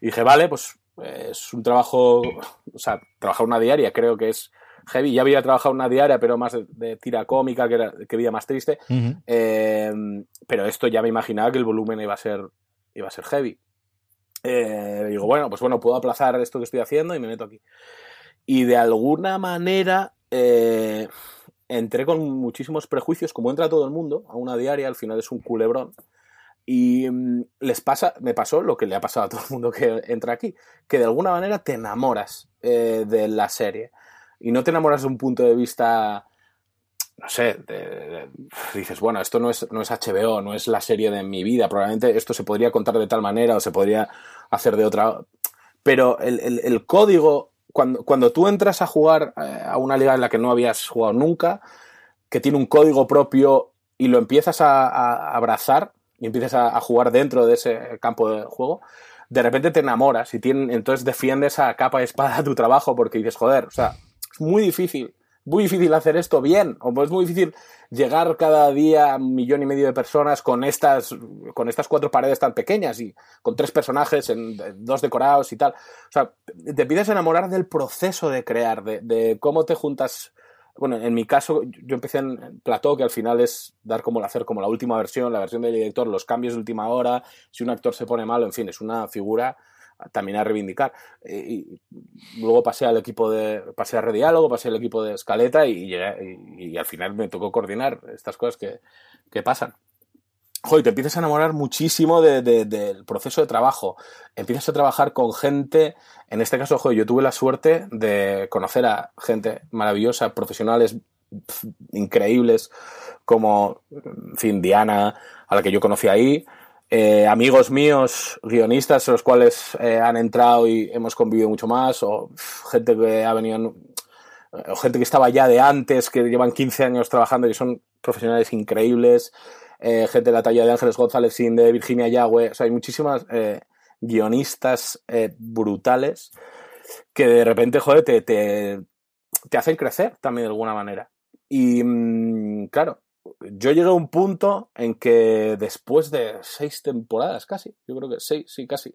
Y dije, vale, pues es un trabajo, o sea, trabajar una diaria creo que es heavy. Ya había trabajado una diaria, pero más de, de tira cómica, que, era, que vida más triste. Uh -huh. eh, pero esto ya me imaginaba que el volumen iba a ser, iba a ser heavy. Eh, digo, bueno, pues bueno, puedo aplazar esto que estoy haciendo y me meto aquí. Y de alguna manera eh, entré con muchísimos prejuicios, como entra todo el mundo a una diaria, al final es un culebrón. Y mm, les pasa, me pasó lo que le ha pasado a todo el mundo que entra aquí, que de alguna manera te enamoras eh, de la serie. Y no te enamoras de un punto de vista, no sé, dices, bueno, esto no es, no es HBO, no es la serie de mi vida, probablemente esto se podría contar de tal manera o se podría hacer de otra. Pero el, el, código, cuando, cuando tú entras a jugar eh, a una liga en la que no habías jugado nunca, que tiene un código propio y lo empiezas a, abrazar, y empiezas a, jugar dentro de ese campo de juego, de repente te enamoras y tiene, entonces defiendes a capa y espada tu trabajo porque dices, joder, o sea, es muy difícil, muy difícil hacer esto bien, o es muy difícil llegar cada día a un millón y medio de personas con estas, con estas cuatro paredes tan pequeñas y con tres personajes, en, dos decorados y tal. O sea, te a enamorar del proceso de crear, de, de cómo te juntas bueno, en mi caso, yo empecé en Plató, que al final es dar como hacer como la última versión, la versión del director, los cambios de última hora, si un actor se pone malo, en fin, es una figura también a reivindicar. Y, luego pasé al equipo de, pasé a Rediálogo, pasé al equipo de Escaleta y, llegué, y, y, al final me tocó coordinar estas cosas que, que pasan. Joder, te empiezas a enamorar muchísimo de, de, del proceso de trabajo. Empiezas a trabajar con gente, en este caso, joder, yo tuve la suerte de conocer a gente maravillosa, profesionales increíbles, como, en fin, Diana, a la que yo conocí ahí, eh, amigos míos, guionistas, los cuales eh, han entrado y hemos convivido mucho más, o gente que ha venido, o gente que estaba ya de antes, que llevan 15 años trabajando y son profesionales increíbles. Eh, gente de la talla de Ángeles González de Virginia Yagüe, o sea, hay muchísimas eh, guionistas eh, brutales que de repente, joder, te, te, te, hacen crecer también de alguna manera. Y mmm, claro, yo llegué a un punto en que después de seis temporadas casi, yo creo que seis, sí, casi,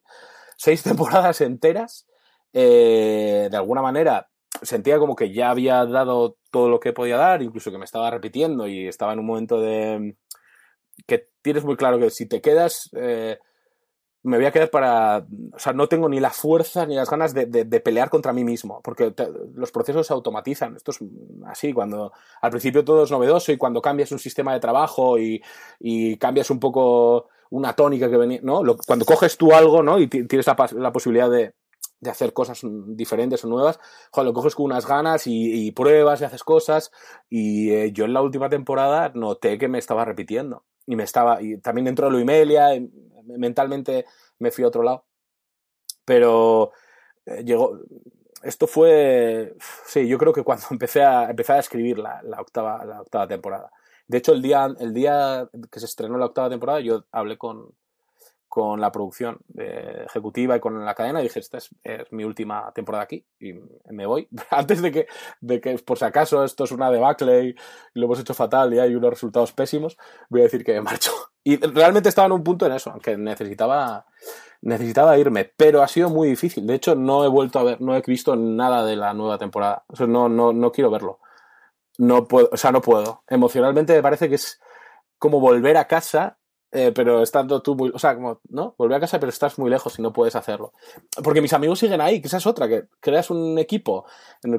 seis temporadas enteras, eh, de alguna manera sentía como que ya había dado todo lo que podía dar, incluso que me estaba repitiendo y estaba en un momento de que tienes muy claro que si te quedas, eh, me voy a quedar para. O sea, no tengo ni la fuerza ni las ganas de, de, pelear contra mí mismo, porque los procesos se automatizan. Esto es así, cuando al principio todo es novedoso y cuando cambias un sistema de trabajo y, y cambias un poco una tónica que venía, ¿no? cuando coges tú algo, ¿no? Y tienes la, la posibilidad de, de, hacer cosas diferentes o nuevas, joder, lo coges con unas ganas y, y pruebas y haces cosas. Y eh, yo en la última temporada noté que me estaba repitiendo. Y me estaba, y también dentro de lo Imelia, mentalmente me fui a otro lado. Pero eh, llegó. Esto fue. Sí, yo creo que cuando empecé a, empecé a escribir la, octava, la octava temporada. De hecho, el día, el día que se estrenó la octava temporada, yo hablé con, con la producción ejecutiva y con la cadena dije, esta es, mi última temporada aquí y me voy. Antes de que, de que, por si acaso, esto es una debacle y lo hemos hecho fatal y hay unos resultados pésimos, voy a decir que me marcho. Y realmente estaba en un punto en eso, aunque necesitaba, necesitaba irme, pero ha sido muy difícil. De hecho, no he vuelto a ver, no he visto nada de la nueva temporada. No, no, no quiero verlo. No puedo, o sea, no puedo. Emocionalmente me parece que es como volver a casa eh, pero estando tú muy, o sea, como, ¿no? Volver a casa, pero estás muy lejos y no puedes hacerlo. Porque mis amigos siguen ahí, que esa es otra, que creas un equipo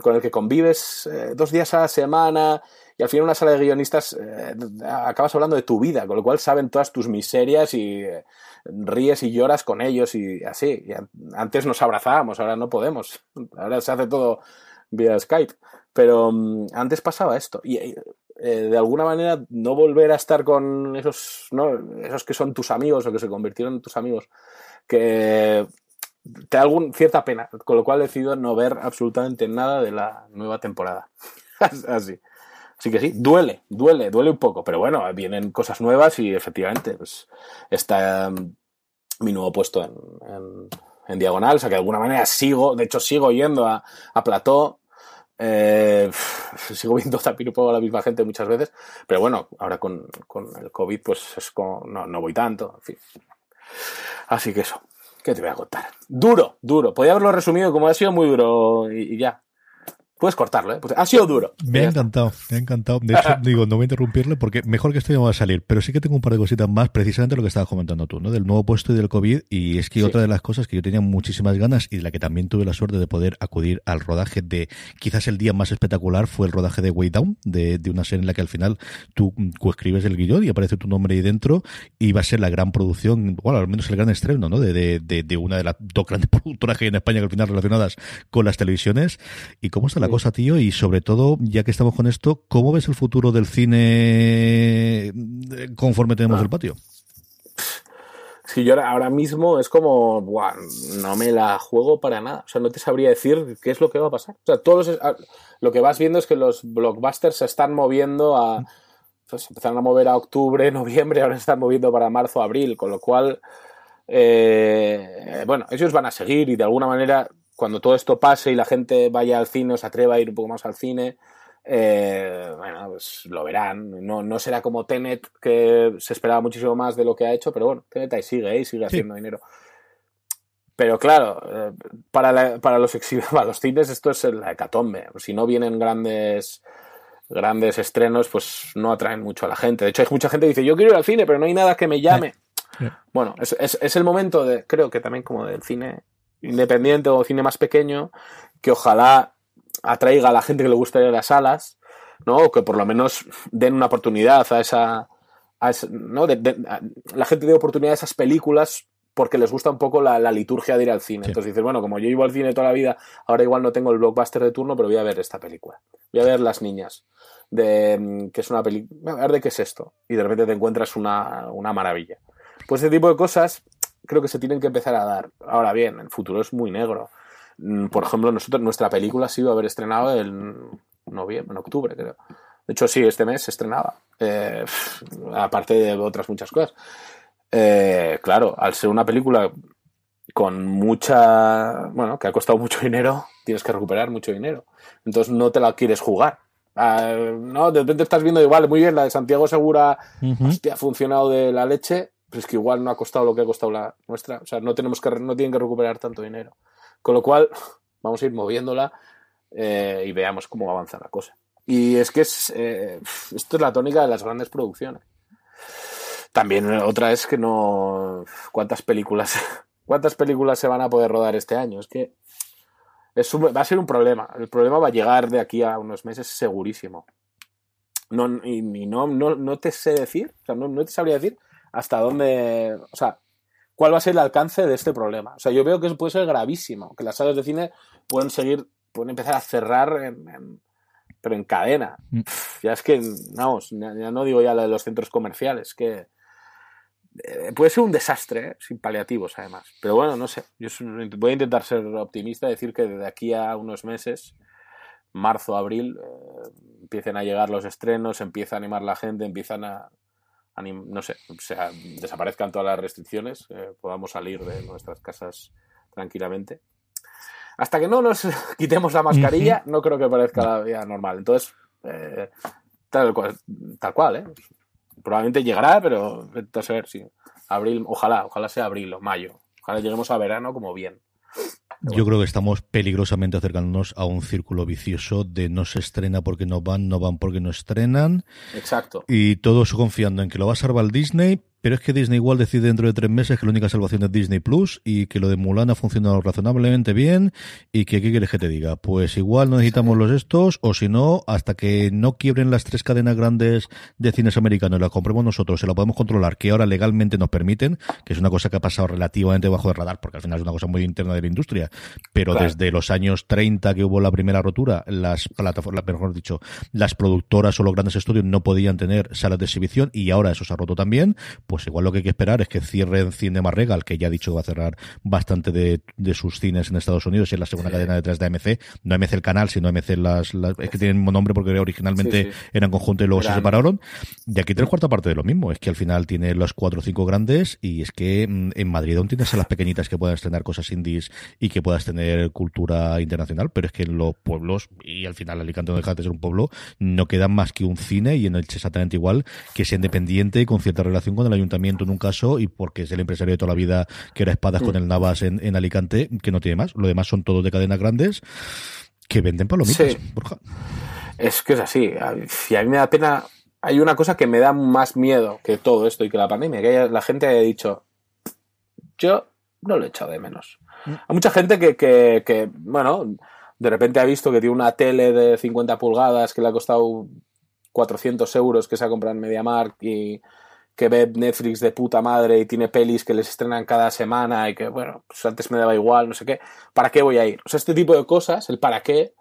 con el que convives eh, dos días a la semana y al final una sala de guionistas eh, acabas hablando de tu vida, con lo cual saben todas tus miserias y ríes y lloras con ellos y así. Antes nos abrazábamos, ahora no podemos. Ahora se hace todo vía Skype. Pero mm, antes pasaba esto. Y eh, de alguna manera no volver a estar con esos, ¿no? esos que son tus amigos o que se convirtieron en tus amigos, que te da algún, cierta pena, con lo cual he decidido no ver absolutamente nada de la nueva temporada. Así. Así que sí, duele, duele, duele un poco, pero bueno, vienen cosas nuevas y efectivamente pues, está mm, mi nuevo puesto en, en, diagonal, o sea que de alguna manera sigo, de hecho sigo yendo a, a Plató, eh, sigo viendo también a la misma gente muchas veces, pero bueno, ahora con, con el COVID pues es no, no voy tanto, en fin. Así que eso, ¿qué te voy a contar? Duro, duro. Podría haberlo resumido como ha sido muy duro y ya. Puedes cortarlo, ¿eh? Pues ha sido duro. Me ha encantado, me ha encantado. De hecho, digo, no voy a interrumpirle porque mejor que esto ya va a salir. Pero sí que tengo un par de cositas más, precisamente lo que estabas comentando tú, ¿no? Del nuevo puesto y del COVID. Y es que otra de las cosas que yo tenía muchísimas ganas y de la que también tuve la suerte de poder acudir al rodaje de quizás el día más espectacular fue el rodaje de Way Down, de, de una serie en la que al final tú escribes el guion y aparece tu nombre ahí dentro y va a ser la gran producción, bueno, al menos el gran estreno, ¿no? De, de, de, una de las dos grandes productoras que hay en España que al final relacionadas con las televisiones. ¿Y cómo está la cosa, tío? Y sobre todo, ya que estamos con esto, ¿cómo ves el futuro del cine conforme tenemos el patio? Si yo ahora mismo es como, no me la juego para nada. O sea, no te sabría decir qué es lo que va a pasar. O sea, todos lo que vas viendo es que los blockbusters se están moviendo a. Pues empezaron a mover a octubre, noviembre, ahora se están moviendo para marzo, abril, con lo cual. Eh, bueno, ellos van a seguir y de alguna manera cuando todo esto pase y la gente vaya al cine o se atreva a ir un poco más al cine, eh, bueno, pues lo verán. No, no será como Tenet, que se esperaba muchísimo más de lo que ha hecho, pero bueno, Tenet ahí sigue, ahí sigue haciendo dinero. Pero claro, eh, para, para, los para los cines esto es la hecatombe. Si no vienen grandes grandes estrenos, pues no atraen mucho a la gente. De hecho, hay mucha gente que dice, yo quiero ir al cine, pero no hay nada que me llame. Bueno, es, es, es, el momento de, creo que también como del cine independiente o cine más pequeño que ojalá atraiga a la gente que le gusta ir a las salas, ¿no? O que por lo menos den una oportunidad a esa. ¿no? la gente dé oportunidad a esas películas porque les gusta un poco la, liturgia de ir al cine. Entonces dices, bueno, como yo iba al cine toda la vida, ahora igual no tengo el blockbuster de turno, pero voy a ver esta película. Voy a ver Las Niñas, de, que es una película, a ver de qué es esto. Y de repente te encuentras una, una maravilla. Pues ese tipo de cosas creo que se tienen que empezar a dar. Ahora bien, el futuro es muy negro. Mm, por ejemplo, nosotros, nuestra película se iba a haber estrenado en noviembre, en octubre, creo. De hecho, sí, este mes se estrenaba. Eh, aparte de otras muchas cosas. Eh, claro, al ser una película con mucha. Bueno, que ha costado mucho dinero, tienes que recuperar mucho dinero. Entonces no te la quieres jugar. Ah, no, de repente estás viendo igual, muy bien, la de Santiago Segura, hostia, ha funcionado de la leche es que igual no ha costado lo que ha costado la nuestra. O sea, no tenemos que no tienen que recuperar tanto dinero. Con lo cual, vamos a ir moviéndola eh, y veamos cómo avanza la cosa. Y es que es, eh, esto es la tónica de las grandes producciones. También otra es que no. ¿Cuántas películas, cuántas películas se van a poder rodar este año? Es que es va a ser un problema. El problema va a llegar de aquí a unos meses segurísimo. No, y, no, no, no, te sé decir, o sea, no, no, te sabría decir hasta dónde, o sea, cuál va a ser el alcance de este problema. O sea, yo veo que puede ser gravísimo, que las salas de cine pueden seguir, pueden empezar a cerrar, en, pero en cadena. Mm. ya es que, vamos, ya no digo ya lo de los centros comerciales, que eh, puede ser un desastre, ¿eh? sin paliativos además. Pero bueno, no sé. Yo voy a intentar ser optimista, decir que de aquí a unos meses, marzo, abril, eh, empiecen a llegar los estrenos, empieza a animar la gente, empiezan a, no sé, o sea, desaparezcan todas las restricciones, podamos salir de nuestras casas tranquilamente. Hasta que no nos quitemos la mascarilla, no creo que parezca la vida normal. Entonces, tal cual, tal cual, ¿eh? probablemente llegará, pero entonces a ver si abril, ojalá, ojalá sea abril o mayo. Ojalá lleguemos a verano como bien. Yo creo que estamos peligrosamente acercándonos a un círculo vicioso de no se estrena porque no van, no van porque no estrenan. Exacto. Y todos confiando en que lo va a salvar Disney, pero es que Disney igual decide dentro de tres meses que la única salvación es Disney Plus y que lo de Mulan ha funcionado razonablemente bien y que ¿qué quieres que te diga? Pues igual no necesitamos los estos o si no, hasta que no quiebren las tres cadenas grandes de cines americanos y las compremos nosotros, se la podemos controlar, que ahora legalmente nos permiten, que es una cosa que ha pasado relativamente bajo el radar porque al final es una cosa muy interna de la industria, pero desde los años 30 que hubo la primera rotura, las plataformas, mejor dicho, las productoras o los grandes estudios no podían tener salas de exhibición y ahora eso se ha roto también, pues pues igual lo que hay que esperar es que cierren Cine Regal, que ya ha dicho que va a cerrar bastante de, sus cines en Estados Unidos y es la segunda cadena detrás de AMC. No AMC el canal, sino AMC las, es que tienen un nombre porque originalmente eran conjunto y luego se separaron. Y aquí tres cuarta parte de lo mismo. Es que al final tiene los cuatro o cinco grandes y es que mm, en Madrid aún tienes a las pequeñitas que puedas tener cosas indies y que puedas tener cultura internacional, pero es que en los pueblos, y al final Alicante no deja de ser un pueblo, no queda más que un cine y en el exactamente igual, que sea independiente y con cierta relación con el ayuntamiento ayuntamiento en un caso y porque es el empresario de toda la vida que era espadas con mm. el Navas en, Alicante, que no tiene más. Lo demás son todos de cadenas grandes que venden palomitas. Sí. Es que es así. Y a mí me da pena. Hay una cosa que me da más miedo que todo esto y que la pandemia, que la gente haya dicho, yo no lo he echado de menos. Mm. Hay mucha gente que, que, que, bueno, de repente ha visto que tiene una tele de 50 pulgadas que le ha costado 400 euros que se ha comprado en MediaMarkt y, que ve Netflix de puta madre y tiene pelis que les estrenan cada semana y que, bueno, pues antes me daba igual, no sé qué, ¿para qué voy a ir? O sea, este tipo de cosas, el para qué,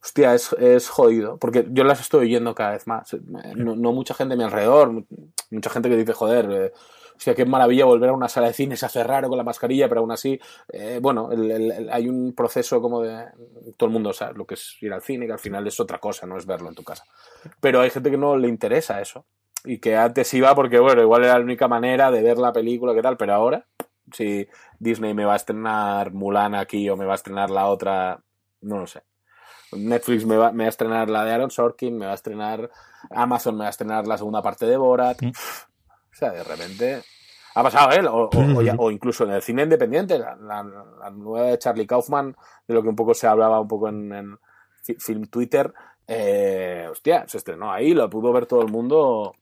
hostia, es, es jodido, porque yo las estoy oyendo cada vez más. No, mucha gente a mi alrededor, mucha gente que dice, joder, eh, hostia, qué maravilla volver a una sala de cine, se hace raro con la mascarilla, pero aún así, eh, bueno, hay un proceso como de, todo el mundo sabe lo que es ir al cine, que al final es otra cosa, no es verlo en tu casa. Pero hay gente que no le interesa eso y que antes iba porque, bueno, igual era la única manera de ver la película, que tal, pero ahora, si Disney me va a estrenar Mulan aquí o me va a estrenar la otra, no lo sé. Netflix me va, me va a estrenar la de Aaron Sorkin, me va a estrenar Amazon, me va a estrenar la segunda parte de Borat. Mm. O sea, de repente ha pasado, ¿eh? O, o, incluso en el cine independiente, la, nueva de Charlie Kaufman, de lo que un poco se hablaba un poco en, en Film Twitter, eh, hostia, se estrenó ahí, lo pudo ver todo el mundo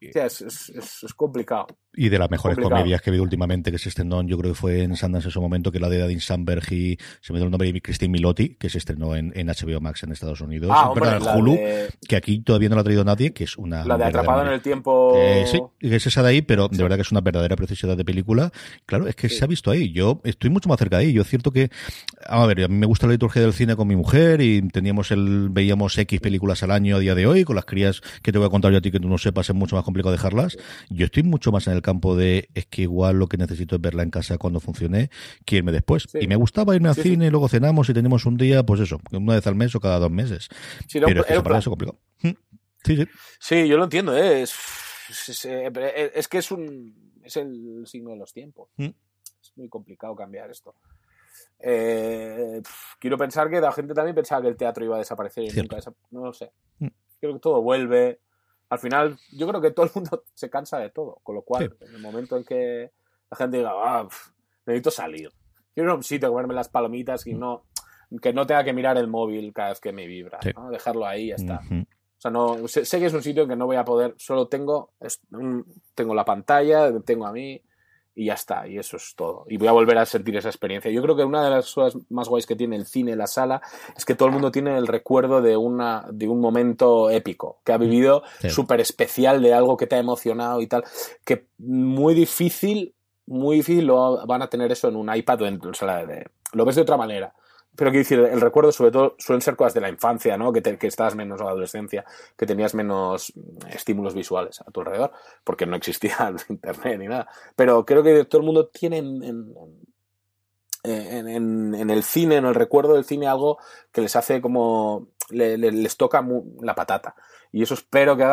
es, es, complicado. Y de las mejores comedias que he visto últimamente, que se estrenó, yo creo que fue en Sundance en su momento, que la de Adin Sandberg y se me dio el nombre de Christine Milotti, que se estrenó en, HBO Max en Estados Unidos. Ah, Hulu, que aquí todavía no la ha traído nadie, que es una. La de Atrapado en el Tiempo. Eh, sí, es esa de ahí, pero de verdad que es una verdadera preciosidad de película. Claro, es que se ha visto ahí. Yo estoy mucho más cerca de ahí. Yo es cierto que, a ver, a mí me gusta la liturgia del cine con mi mujer y teníamos el, veíamos X películas al año a día de hoy, con las crías que te voy a contar yo a ti que tú no sepas, es mucho más complicado dejar yo estoy mucho más en el campo de es que igual lo que necesito es verla en casa cuando funcione que irme después. Y me gustaba irme al cine, luego cenamos y tenemos un día, pues eso, una vez al mes o cada dos meses. Pero es que para eso complicado. Mm. Sí, sí. Sí, yo lo entiendo, ¿eh? es, es, que es un es el signo de los tiempos. Mm. Es muy complicado cambiar esto. Eh, quiero pensar que la gente también pensaba que el teatro iba a desaparecer y nunca no lo sé. Mm. Creo que todo vuelve al final yo creo que todo el mundo se cansa de todo, con lo cual en el momento en que la gente diga, ah, necesito salir, quiero ir a un sitio comerme las palomitas y mm. no que no tenga que mirar el móvil cada vez que me vibra, dejarlo ahí y ya está. O sea, no, sé, sé que es un sitio que no voy a poder, solo tengo, es- tengo la pantalla, tengo a mí y ya está, y eso es todo. Y voy a volver a sentir esa experiencia. Yo creo que una de las cosas más guays que tiene el cine, la sala, es que todo el mundo tiene el recuerdo de, una, de un momento épico, que ha vivido Sí. súper especial de algo que te ha emocionado y tal, que muy difícil, muy difícil lo van a tener eso en un iPad o en o sea, de- lo ves de otra manera. Pero quiero decir, el recuerdo sobre todo suelen ser cosas de la infancia, ¿no? Que, estabas menos en la adolescencia, que tenías menos estímulos visuales a tu alrededor, porque no existía internet ni nada. Pero creo que todo el mundo tiene en, en- el cine, en el recuerdo del cine, algo que les hace como. le- le- les toca la patata. Y eso espero que haga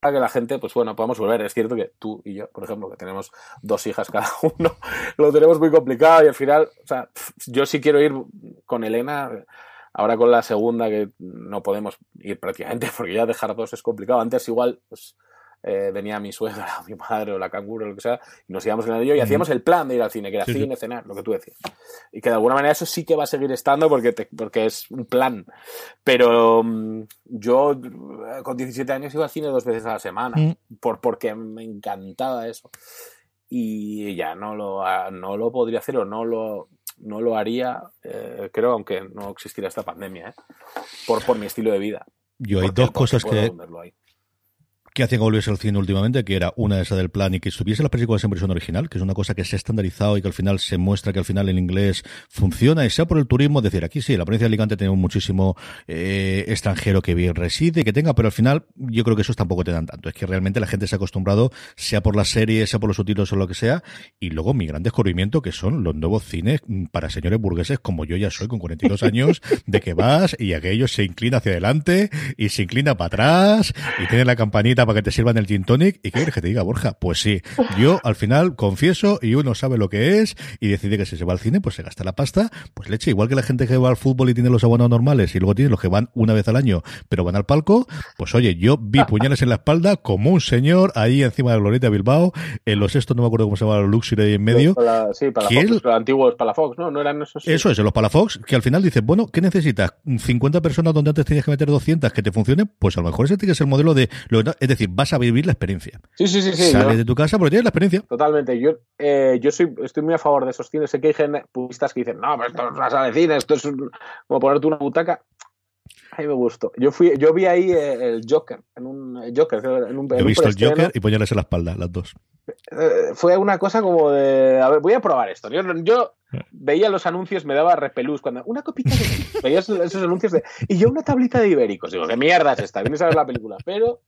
que la gente, pues bueno, podamos volver. Es cierto que tú y yo, por ejemplo, que tenemos dos hijas cada uno, lo tenemos muy complicado y al final, o sea, yo sí quiero ir con Elena, ahora con la segunda que no podemos ir prácticamente porque ya dejar dos es complicado. Antes igual, pues eh, venía mi suegra, o mi madre o la canguro o lo que sea, y nos íbamos en el yo y hacíamos el plan de ir al cine, que era Sí, sí. cine, cenar, lo que tú decías. Y que de alguna manera eso sí que va a seguir estando porque, te- porque es un plan. Pero mm, yo eh, con 17 años iba al cine dos veces a la semana, Mm. por, porque me encantaba eso. Y ya no lo, ha- no lo podría hacer o no lo, no lo haría, eh, creo, aunque no existiera esta pandemia, ¿eh? por, por mi estilo de vida. Yo hay Porque- dos cosas que. Que hacían que volviese al cine últimamente, que era una esa del plan y que estuviese las películas en versión original, que es una cosa que se ha estandarizado y que al final se muestra que al final en inglés funciona, y sea por el turismo, es decir, aquí sí, la provincia de Alicante tenemos muchísimo eh, extranjero que bien reside, que tenga, pero al final yo creo que esos tampoco te dan tanto. Es que realmente la gente se ha acostumbrado, sea por las series, sea por los subtítulos o lo que sea, y luego mi gran descubrimiento que son los nuevos cines para señores burgueses como yo ya soy con 42 años, de que vas y aquello se inclina hacia adelante y se inclina para atrás y tiene la campanita para que te sirvan el gin tonic. ¿Y qué quieres que te diga, Borja? Pues sí, yo al final confieso y uno sabe lo que es y decide que si se va al cine, pues se gasta la pasta, pues leche, igual que la gente que va al fútbol y tiene los abonados normales y luego tiene los que van una vez al año, pero van al palco, pues oye, yo vi puñales en la espalda como un señor ahí encima de la Glorieta de Bilbao, en los estos, no me acuerdo cómo se llama, los Luxury ahí en medio. Para- sí, para. Fox, los antiguos para la Fox, ¿no? No eran esos. Eso es, en los Palafox, que al final dices, bueno, ¿qué necesitas? ¿50 personas donde antes tenías que meter 200 que te funcionen? Pues a lo mejor ese tiene que ser el modelo de... lo que- decir, vas a vivir la experiencia. Sí, sí, sí. sí Sales yo- de tu casa porque tienes la experiencia. Totalmente. Yo, eh, yo soy, estoy muy a favor de esos cines. Sé que hay gente, puristas que dicen, no, pero esto es una sala de cine, esto es un- como ponerte una butaca. A mí me gustó. Yo fui, yo vi ahí eh, el Joker, en un el Joker, en un, en He un visto el. Joker y puñales en la espalda, las dos. Eh, fue una cosa como de, a ver, voy a probar esto. Yo, yo veía los anuncios, me daba repelús cuando una copita de veía esos, esos anuncios de y yo una tablita de ibéricos. Digo, ¿qué mierda es esta? Vienes a ver la película, pero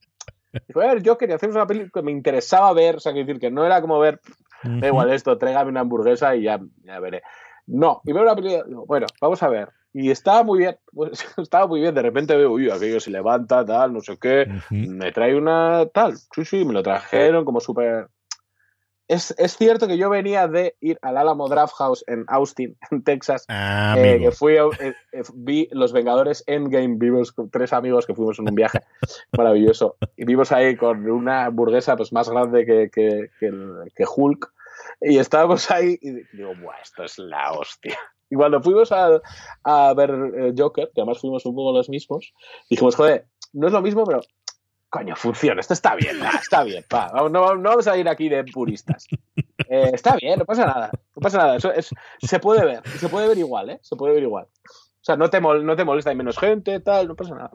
fue a ver Joker y hacemos una película que me interesaba ver, o sea, quiero decir que no era como ver, da igual esto, tráigame una hamburguesa y ya, ya veré. No, y veo una película, bueno, vamos a ver. Y estaba muy bien, pues, estaba muy bien. De repente veo, uy, aquello se levanta, tal, no sé qué. Ujú. Me trae una tal. Sí, sí, me lo trajeron como súper. Es, es cierto que yo venía de ir al Alamo Draft House en Austin, en Texas, Ah, eh, que fui eh, eh, vi Los Vengadores Endgame, vimos con tres amigos que fuimos en un viaje maravilloso. Y vimos ahí con una hamburguesa pues, más grande que, que, que el- que Hulk. Y estábamos ahí y digo, Buah, esto es la hostia. Y cuando fuimos a, a ver Joker, que además fuimos un poco los mismos, dijimos, joder, no es lo mismo, pero coño, funciona, esto está bien, está bien, pa, no, no vamos a ir aquí de puristas. Eh, está bien, no pasa nada, no pasa nada, eso es, se puede ver, se puede ver igual, ¿eh? Se puede ver igual. O sea, no te, mol- no te molesta, hay menos gente, tal, no pasa nada.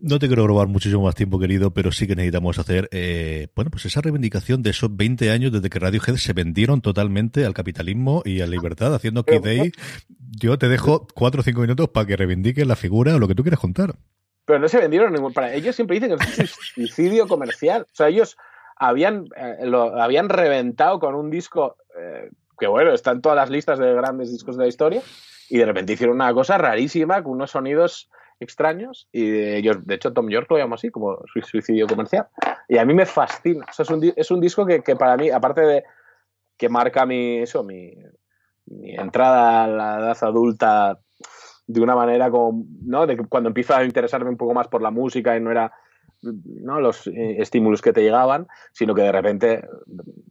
no te quiero robar muchísimo más tiempo, querido, pero sí que necesitamos hacer, eh, bueno, pues esa reivindicación de esos 20 años desde que Radiohead se vendieron totalmente al capitalismo y a la libertad, haciendo Kid Day. Yo te dejo cuatro o cinco minutos para que reivindiques la figura o lo que tú quieras contar. Pero no se vendieron ningún. Para ellos siempre dicen que es un suicidio comercial. O sea, ellos habían, eh, lo habían reventado con un disco eh, que, bueno, está en todas las listas de grandes discos de la historia. Y de repente hicieron una cosa rarísima con unos sonidos extraños. Y de ellos, de hecho, Tom York lo llama así, como suicidio comercial. Y a mí me fascina. O sea, es, un, es un disco que, que para mí, aparte de que marca mi, eso, mi, mi entrada a la edad adulta de una manera como, ¿no? De cuando empiezo a interesarme un poco más por la música y no era ¿no? los eh, estímulos que te llegaban, sino que de repente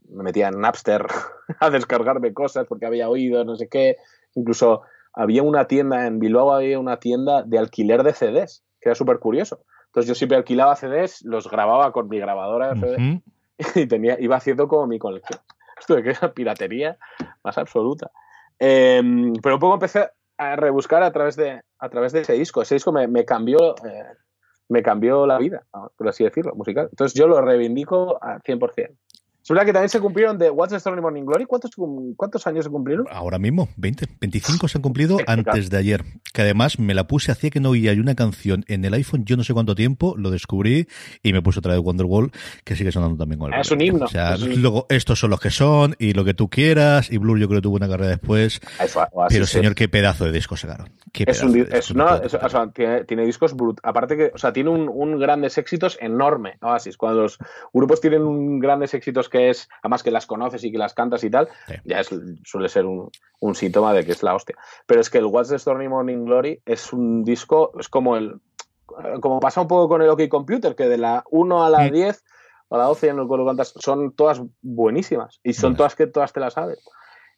me metía en Napster a descargarme cosas porque había oído, no sé qué. Incluso había una tienda en Bilbao, había una tienda de alquiler de CDs, que era súper curioso. Entonces yo siempre alquilaba CDs, los grababa con mi grabadora de CDs y tenía, iba haciendo como mi colección. Esto de que era piratería más absoluta. Eh, pero un poco empecé a rebuscar a través de, a través de ese disco. Ese disco me, me cambió, eh, me cambió la vida, por así decirlo, musical. Entonces yo lo reivindico al 100%. Es verdad que también se cumplieron de What's the Story Morning Glory. ¿Cuántos, ¿Cuántos años se cumplieron? Ahora mismo, 20. 25 se han cumplido antes de ayer. Que además me la puse, hacía que no oía una canción en el iPhone, yo no sé cuánto tiempo, lo descubrí y me puse otra vez Wonderwall, que sigue sonando también con el Es un himno. O sea, luego estos son los que son y lo que tú quieras. Y Blur yo creo que tuvo una carrera después. pero señor, qué pedazo de disco sacaron. Qué es un, es, no, o sea, tiene, tiene, discos brut. Aparte que, o sea, tiene un, un grandes éxitos enorme, Oasis. Cuando los grupos tienen un grandes éxitos que es, además que las conoces y que las cantas y tal, sí. ya es, suele ser un, un, síntoma de que es la hostia. Pero es que el What's the Stormy Morning Glory es un disco, es como el como pasa un poco con el OK Computer, que de la 1 a la sí. 10 a la 12, ya no recuerdo cuántas, son todas buenísimas y son bueno. todas que todas te las sabes.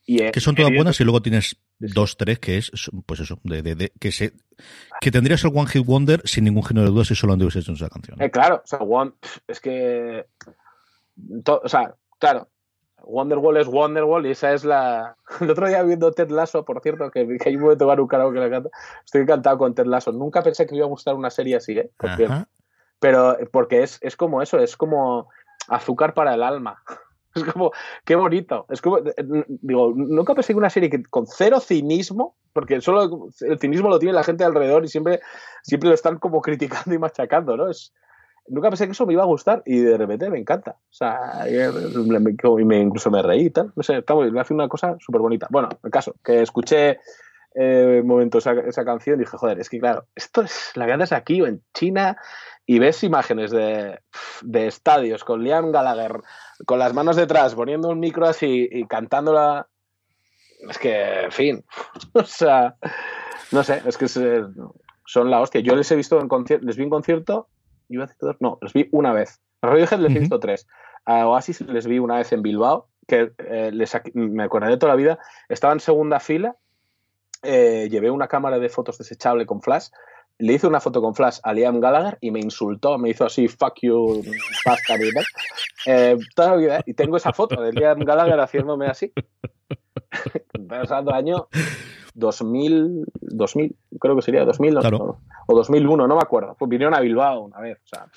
Y, que son todas buenas y luego tienes dos, tres que es, pues eso, de, de, de, que se que tendrías el One Hit Wonder sin ningún género de dudas si solo han hecho esa canción. Eh, claro, o sea, one, es que to, o sea, claro, Wonderwall es Wonderwall y esa es la. El otro día viendo Ted Lasso, por cierto, que, que hay un momento un karaoke que le canta. Estoy encantado con Ted Lasso. Nunca pensé que me iba a gustar una serie así, ¿eh? Porque, pero porque es, es como eso, es como azúcar para el alma. Es como, qué bonito. Es como, digo, nunca pensé que una serie que con cero cinismo, porque solo el cinismo lo tiene la gente alrededor y siempre, siempre lo están como criticando y machacando, ¿no? Es, nunca pensé que eso me iba a gustar y de repente me encanta. O sea, y me, incluso me reí y tal. No sé, me hace una cosa súper bonita. Bueno, el caso, que escuché eh, momento esa, canción y dije, joder, es que claro, esto es la que andas aquí o en China y ves imágenes de, de, estadios con Liam Gallagher con las manos detrás, poniendo un micro así y cantándola. Es que, en fin, o sea, no sé, es que se, son la hostia. Yo les he visto en concierto, les vi en concierto, iba a decir dos, no, les vi una vez. A Radiohead les he visto uh -huh. tres. A Oasis les vi una vez en Bilbao, que eh, les, me de toda la vida. Estaba en segunda fila, eh, llevé una cámara de fotos desechable con flash le hice una foto con Flash a Liam Gallagher y me insultó, me hizo así, fuck you, bastard, y, eh, toda la vida, y tengo esa foto de Liam Gallagher haciéndome así. Pasando año 2000, 2000, creo que sería 2000 claro. o 2001, no me acuerdo. Pues vinieron a Bilbao una vez, o sea,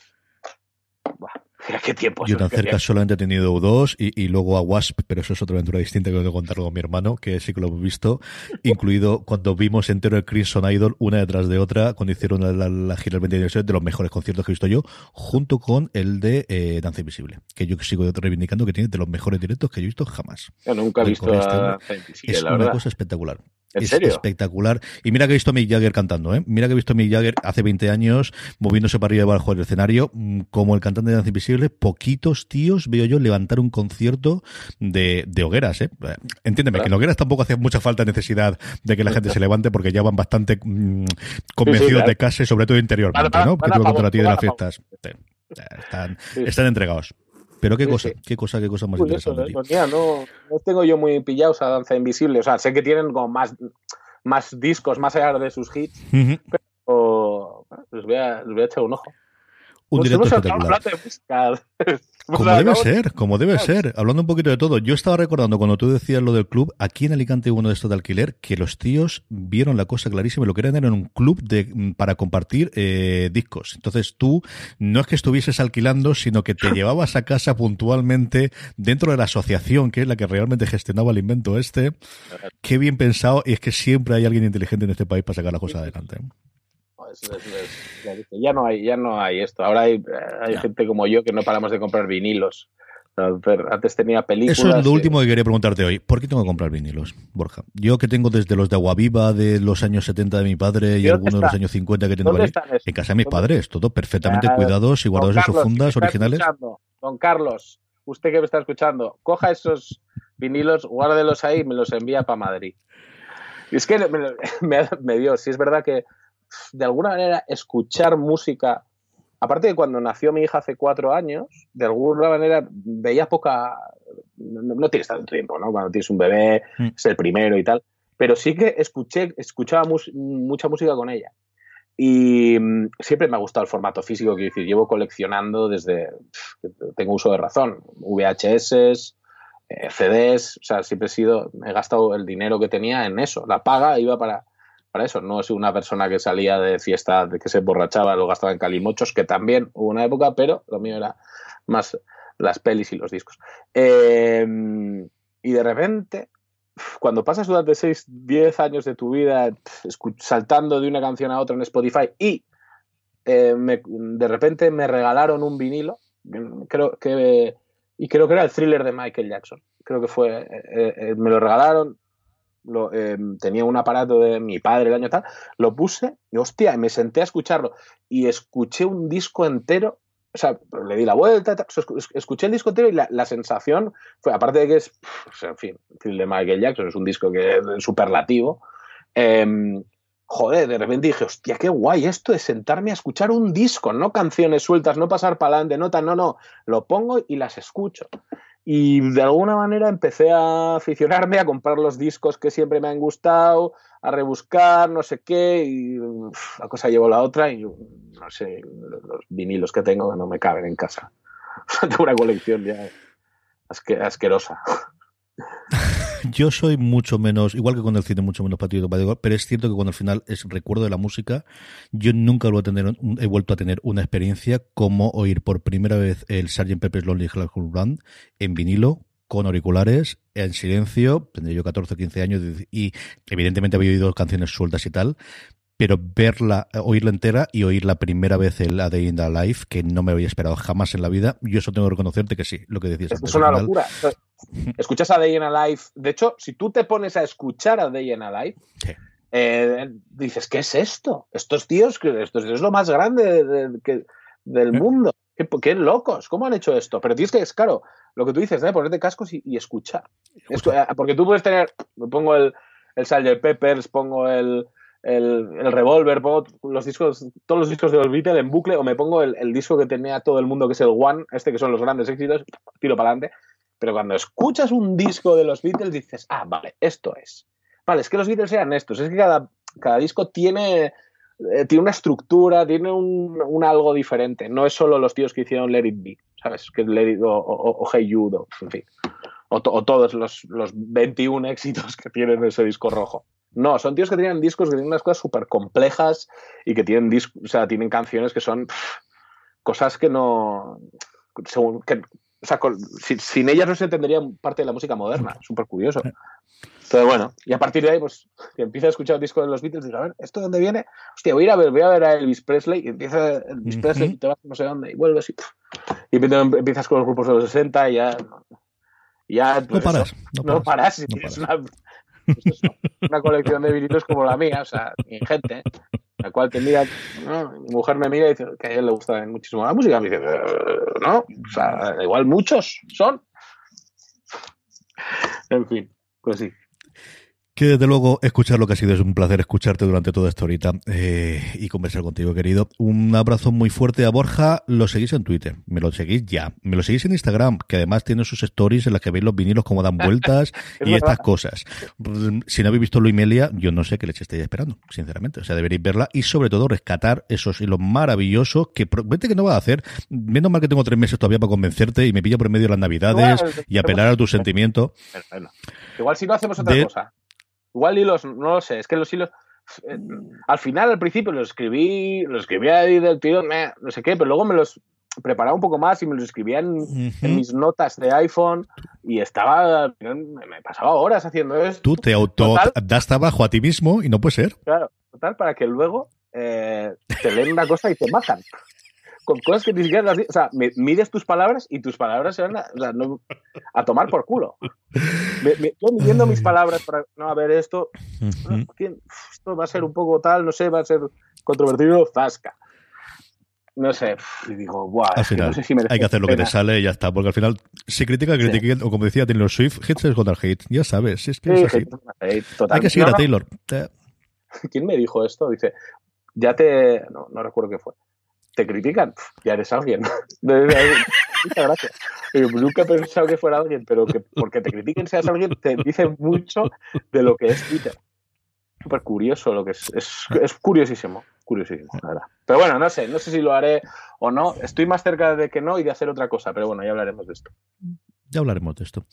Mira qué tiempo. Yo tan cerca solamente he tenido dos y, y, luego a Wasp, pero eso es otra aventura distinta que tengo que contarlo con mi hermano, que sí que lo hemos visto, incluido cuando vimos entero el Crimson Idol una detrás de otra, cuando hicieron la, la, la gira el 20 de de los mejores conciertos que he visto yo, junto con el de eh, Danza Invisible, que yo sigo reivindicando que tiene de los mejores directos que yo he visto jamás. Yo nunca he visto a Invisible, Es una verdad. cosa espectacular. ¿En es serio? espectacular. Y mira que he visto a Mick Jagger cantando, ¿eh? Mira que he visto a Mick Jagger hace 20 años moviéndose para arriba y abajo del escenario, mm, como el cantante de Danza Invisible, poquitos tíos veo yo levantar un concierto de, de hogueras, ¿eh? Entiéndeme, claro. que en hogueras tampoco hace mucha falta necesidad de que la gente se levante porque ya van bastante mmm, convencidos sí, sí, claro. de casa y sobre todo interiormente, ¿no? Porque tengo contra la tía de las fiestas. Están, están entregados. Pero qué sí, cosa, sí. qué cosa, qué cosa más interesante. Pues mira, no, no, tengo yo muy pillados a Danza Invisible. O sea, sé que tienen como más, más discos más allá de sus hits, uh -huh. pero les voy, a, les voy a echar un ojo. Un Pues directo espectacular. de música. Como debe ser, como debe ser. Hablando un poquito de todo, yo estaba recordando cuando tú decías lo del club, aquí en Alicante hubo uno de estos de alquiler, que los tíos vieron la cosa clarísima y lo querían era un club de, mm, para compartir eh, discos. Entonces tú no es que estuvieses alquilando, sino que te llevabas a casa puntualmente dentro de la asociación, que es la que realmente gestionaba el invento este. Qué bien pensado, y es que siempre hay alguien inteligente en este país para sacar la cosa adelante. Ya no hay, ya no hay esto. Ahora hay, hay Ya. gente como yo que no paramos de comprar vinilos. Antes tenía películas. Eso es lo último que quería preguntarte hoy. ¿Por qué tengo que comprar vinilos, Borja? Yo que tengo desde los de Aguaviva de los años 70 de mi padre y ¿Y dónde algunos de los años 50 que tengo ¿Dónde ahí. están? En casa de mis ¿Dónde- padres, todo perfectamente Ah, cuidados y guardados en sus fundas originales. escuchando, Don Carlos, usted que me está escuchando, coja esos vinilos, guárdelos ahí y me los envía para Madrid. Y es que me, me- me dio, si es verdad que de alguna manera escuchar música, aparte de cuando nació mi hija hace cuatro años, de alguna manera veía poca, no, no tienes tanto tiempo, ¿no? Cuando tienes un bebé, Mm. es el primero y tal, pero sí que escuché, escuchaba mus- mucha música con ella. Y mm, siempre me ha gustado el formato físico, quiero decir, llevo coleccionando desde tengo uso de razón, VHS, eh, CDs, o sea, siempre he sido, he gastado el dinero que tenía en eso, la paga iba para, para eso, no soy una persona que salía de fiesta, que se emborrachaba, lo gastaba en calimochos, que también hubo una época, pero lo mío era más las pelis y los discos. Eh, y de repente, cuando pasas durante 6, 10 años de tu vida saltando de una canción a otra en Spotify y eh, de repente me regalaron un vinilo, creo que, y creo que era el thriller de Michael Jackson. Creo que fue, eh, eh, me lo regalaron, lo, eh, tenía un aparato de mi padre el año tal, lo puse y hostia, me senté a escucharlo y escuché un disco entero. O sea, le di la vuelta, escuché el disco entero y la, la sensación fue, aparte de que es, en fin, el de Michael Jackson es un disco que es superlativo, em, joder, de repente dije, hostia, qué guay esto de sentarme a escuchar un disco, no canciones sueltas, no pasar para adelante, nota, no, no, lo pongo y las escucho. Y de alguna manera empecé a aficionarme a comprar los discos que siempre me han gustado, a rebuscar, no sé qué, y la cosa llevó la otra, y no sé, los vinilos que tengo no me caben en casa. tengo una colección ya asque- asquerosa. Yo soy mucho menos, igual que con el cine, mucho menos patriota, pero es cierto que cuando al final es recuerdo de la música, yo nunca lo he, tener, he vuelto a tener una experiencia como oír por primera vez el Sgt. Pepper's Lonely Hearts Club Band en vinilo, con auriculares, en silencio, tendría yo 14 o 15 años, y evidentemente había oído canciones sueltas y tal, pero verla, oírla entera y oír la primera vez el A Day in the Life, que no me había esperado jamás en la vida, yo eso tengo que reconocerte que sí, lo que decías Esto antes. es una locura. Escuchas a Day in a Life. De hecho, si tú te pones a escuchar a Day in a Life, Sí. eh, dices, ¿qué es esto? Estos tíos, que esto es lo más grande de- de- que- del mundo. ¿Qué, qué locos, ¿cómo han hecho esto? Pero tienes que, es claro, lo que tú dices, ¿eh? ponerte cascos y, y escuchar. Escu- eh, porque tú puedes tener, me pongo el, el Sgt. Peppers, pongo el, el, el Revolver, pongo los discos, todos los discos de los Beatles en bucle, o me pongo el, disco que tenía todo el mundo, que es el One, este que son los grandes éxitos, tiro para adelante. Pero cuando escuchas un disco de los Beatles dices, ah, vale, esto es. Vale, es que los Beatles eran estos, es que cada, cada disco tiene, eh, tiene una estructura, tiene un, algo diferente. No es solo los tíos que hicieron Let It Be, ¿sabes? Que Let It- o, o- o Hey Jude, o, en fin. O, o todos los, los 21 éxitos que tienen ese disco rojo. No, son tíos que tienen discos que tienen unas cosas súper complejas y que tienen, dis- o sea, tienen canciones que son pff, cosas que no. Según, que, o sea, con- sin, sin ellas no se entendería parte de la música moderna. Súper curioso. Entonces, bueno, y a partir de ahí, pues, que empieza a escuchar el disco de los Beatles, digo, a ver, ¿esto de dónde viene? Hostia, voy a ir a ver, voy a ver a Elvis Presley, y empieza Elvis Ujú. Presley, y te vas no sé dónde, y vuelves y, y empiezas- con los grupos de los 60 y ya. y ya No pues, paras, no no paras. paras, y no paras. una, pues una colección de vinilos como la mía, o sea, ingente, la cual te mira, mi mujer me mira y dice que a ella le gusta muchísimo la música, me dice, "Eh, no, o sea, igual muchos son. En fin, pues sí. Que desde luego escuchar lo que ha sido es un placer escucharte durante toda esta horita eh, y conversar contigo, querido. Un abrazo muy fuerte a Borja. Lo seguís en Twitter, me lo seguís ya. Me lo seguís en Instagram, que además tiene sus stories en las que veis los vinilos como dan vueltas y estas cosas. Si no habéis visto Luimelia, yo no sé qué leche estáis esperando, sinceramente. O sea, deberéis verla y sobre todo rescatar esos hilos maravillosos que vete que no va a hacer. Menos mal que tengo tres meses todavía para convencerte y me pilla por medio de las navidades y apelar a tus sentimientos. Igual si no hacemos otra cosa. Igual hilos, no lo sé, es que los hilos. Eh, al final, al principio, los escribí, los escribí ahí del tío, no sé qué, pero luego me los preparaba un poco más y me los escribía en, mis notas de iPhone y estaba, me pasaba horas haciendo esto. Tú te auto das trabajo a ti mismo y no puede ser. Claro, total, para que luego eh, te leen una cosa y te matan con cosas que ni siquiera las O sea, mides tus palabras y tus palabras se van a, o sea, no, a tomar por culo. Me, estoy midiendo mis palabras para. No, a ver, esto. Esto va a ser un poco tal, no sé, va a ser controvertido, zasca. No sé, y digo, guau, al final, no sé si hay que hacer lo que te sale y ya está, porque al final se critica, critiquen, o como decía Taylor Swift, hits es contra hate, ya sabes, es que es así. hay que seguir a Taylor. ¿Quién me dijo esto? Dice, ya te, no, no recuerdo qué fue, te critican, ya eres alguien. Muchas gracias. nunca he pensado que fuera alguien, pero que porque te critiquen seas alguien te dice mucho de lo que es Twitter. Súper curioso lo que es, es, curiosísimo, curiosísimo, la. Pero bueno, no sé, no sé si lo haré o no. Estoy más cerca de que no y de hacer otra cosa, pero bueno, ya hablaremos de esto. Ya hablaremos de esto.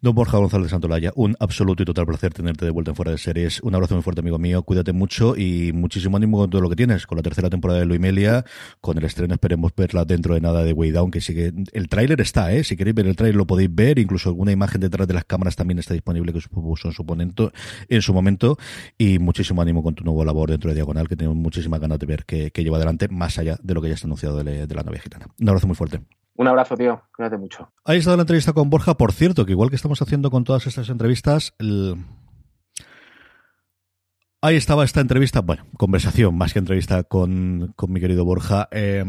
Don Borja González Santolaya, un absoluto y total placer tenerte de vuelta en Fuera de Series. Un abrazo muy fuerte, amigo mío. Cuídate mucho y muchísimo ánimo con todo lo que tienes, con la tercera temporada de Luimelia, con el estreno, esperemos verla dentro de nada de Way Down, que. El tráiler está, ¿eh? Si queréis ver el tráiler lo podéis ver, incluso alguna imagen detrás de las cámaras también está disponible que supuso en su, en su momento. Y muchísimo ánimo con tu nuevo labor dentro de Diagonal, que tengo muchísimas ganas de ver que, lleva adelante, más allá de lo que ya está anunciado de, de la novia gitana. Un abrazo muy fuerte. Un abrazo, tío. Cuídate mucho. Ahí está la entrevista con Borja. Por cierto, que igual que estamos haciendo con todas estas entrevistas, ahí estaba esta entrevista, bueno, conversación más que entrevista con, con mi querido Borja. Eh,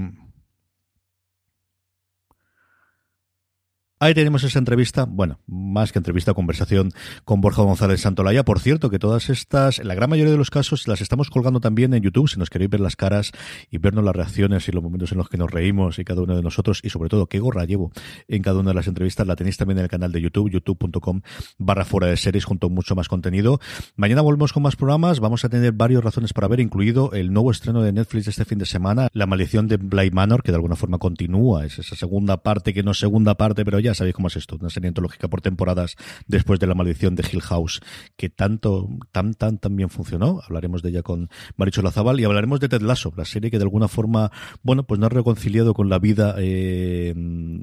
Ahí tenemos esa entrevista, bueno, más que entrevista, conversación con Borja González Santolaya. Por cierto, que todas estas, en la gran mayoría de los casos, las estamos colgando también en YouTube, si nos queréis ver las caras y vernos las reacciones y los momentos en los que nos reímos y cada uno de nosotros, y sobre todo qué gorra llevo en cada una de las entrevistas, la tenéis también en el canal de YouTube, youtube.com barra fuera de series, junto a mucho más contenido. Mañana volvemos con más programas, vamos a tener varias razones para ver, incluido el nuevo estreno de Netflix este fin de semana, La maldición de Bly Manor, que de alguna forma continúa, es esa segunda parte que no es segunda parte, pero ya sabéis cómo es esto, una serie antológica por temporadas después de la maldición de Hill House, que tanto, tan, tan, tan bien funcionó. Hablaremos de ella con Maricho Lazabal y hablaremos de Ted Lasso, la serie que de alguna forma, bueno, pues no ha reconciliado con la vida eh,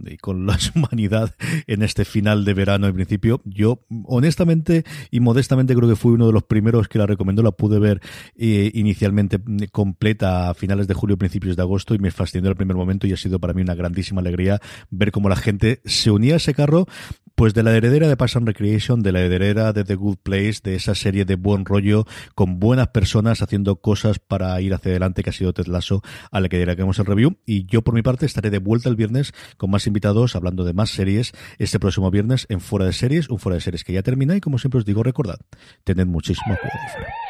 y con la humanidad en este final de verano en principio. Yo, honestamente y modestamente, creo que fui uno de los primeros que la recomendó. La pude ver eh, inicialmente completa a finales de julio, principios de agosto y me fascinó el primer momento y ha sido para mí una grandísima alegría ver cómo la gente se unía a ese carro, pues de la heredera de Parks and Recreation, de la heredera de The Good Place, de esa serie de buen rollo, con buenas personas haciendo cosas para ir hacia adelante, que ha sido Ted Lasso, a la que diremos el review. Y yo, por mi parte, estaré de vuelta el viernes con más invitados, hablando de más series, este próximo viernes en Fuera de Series, un Fuera de Series que ya termina y como siempre os digo, recordad, tened muchísimo cuidado.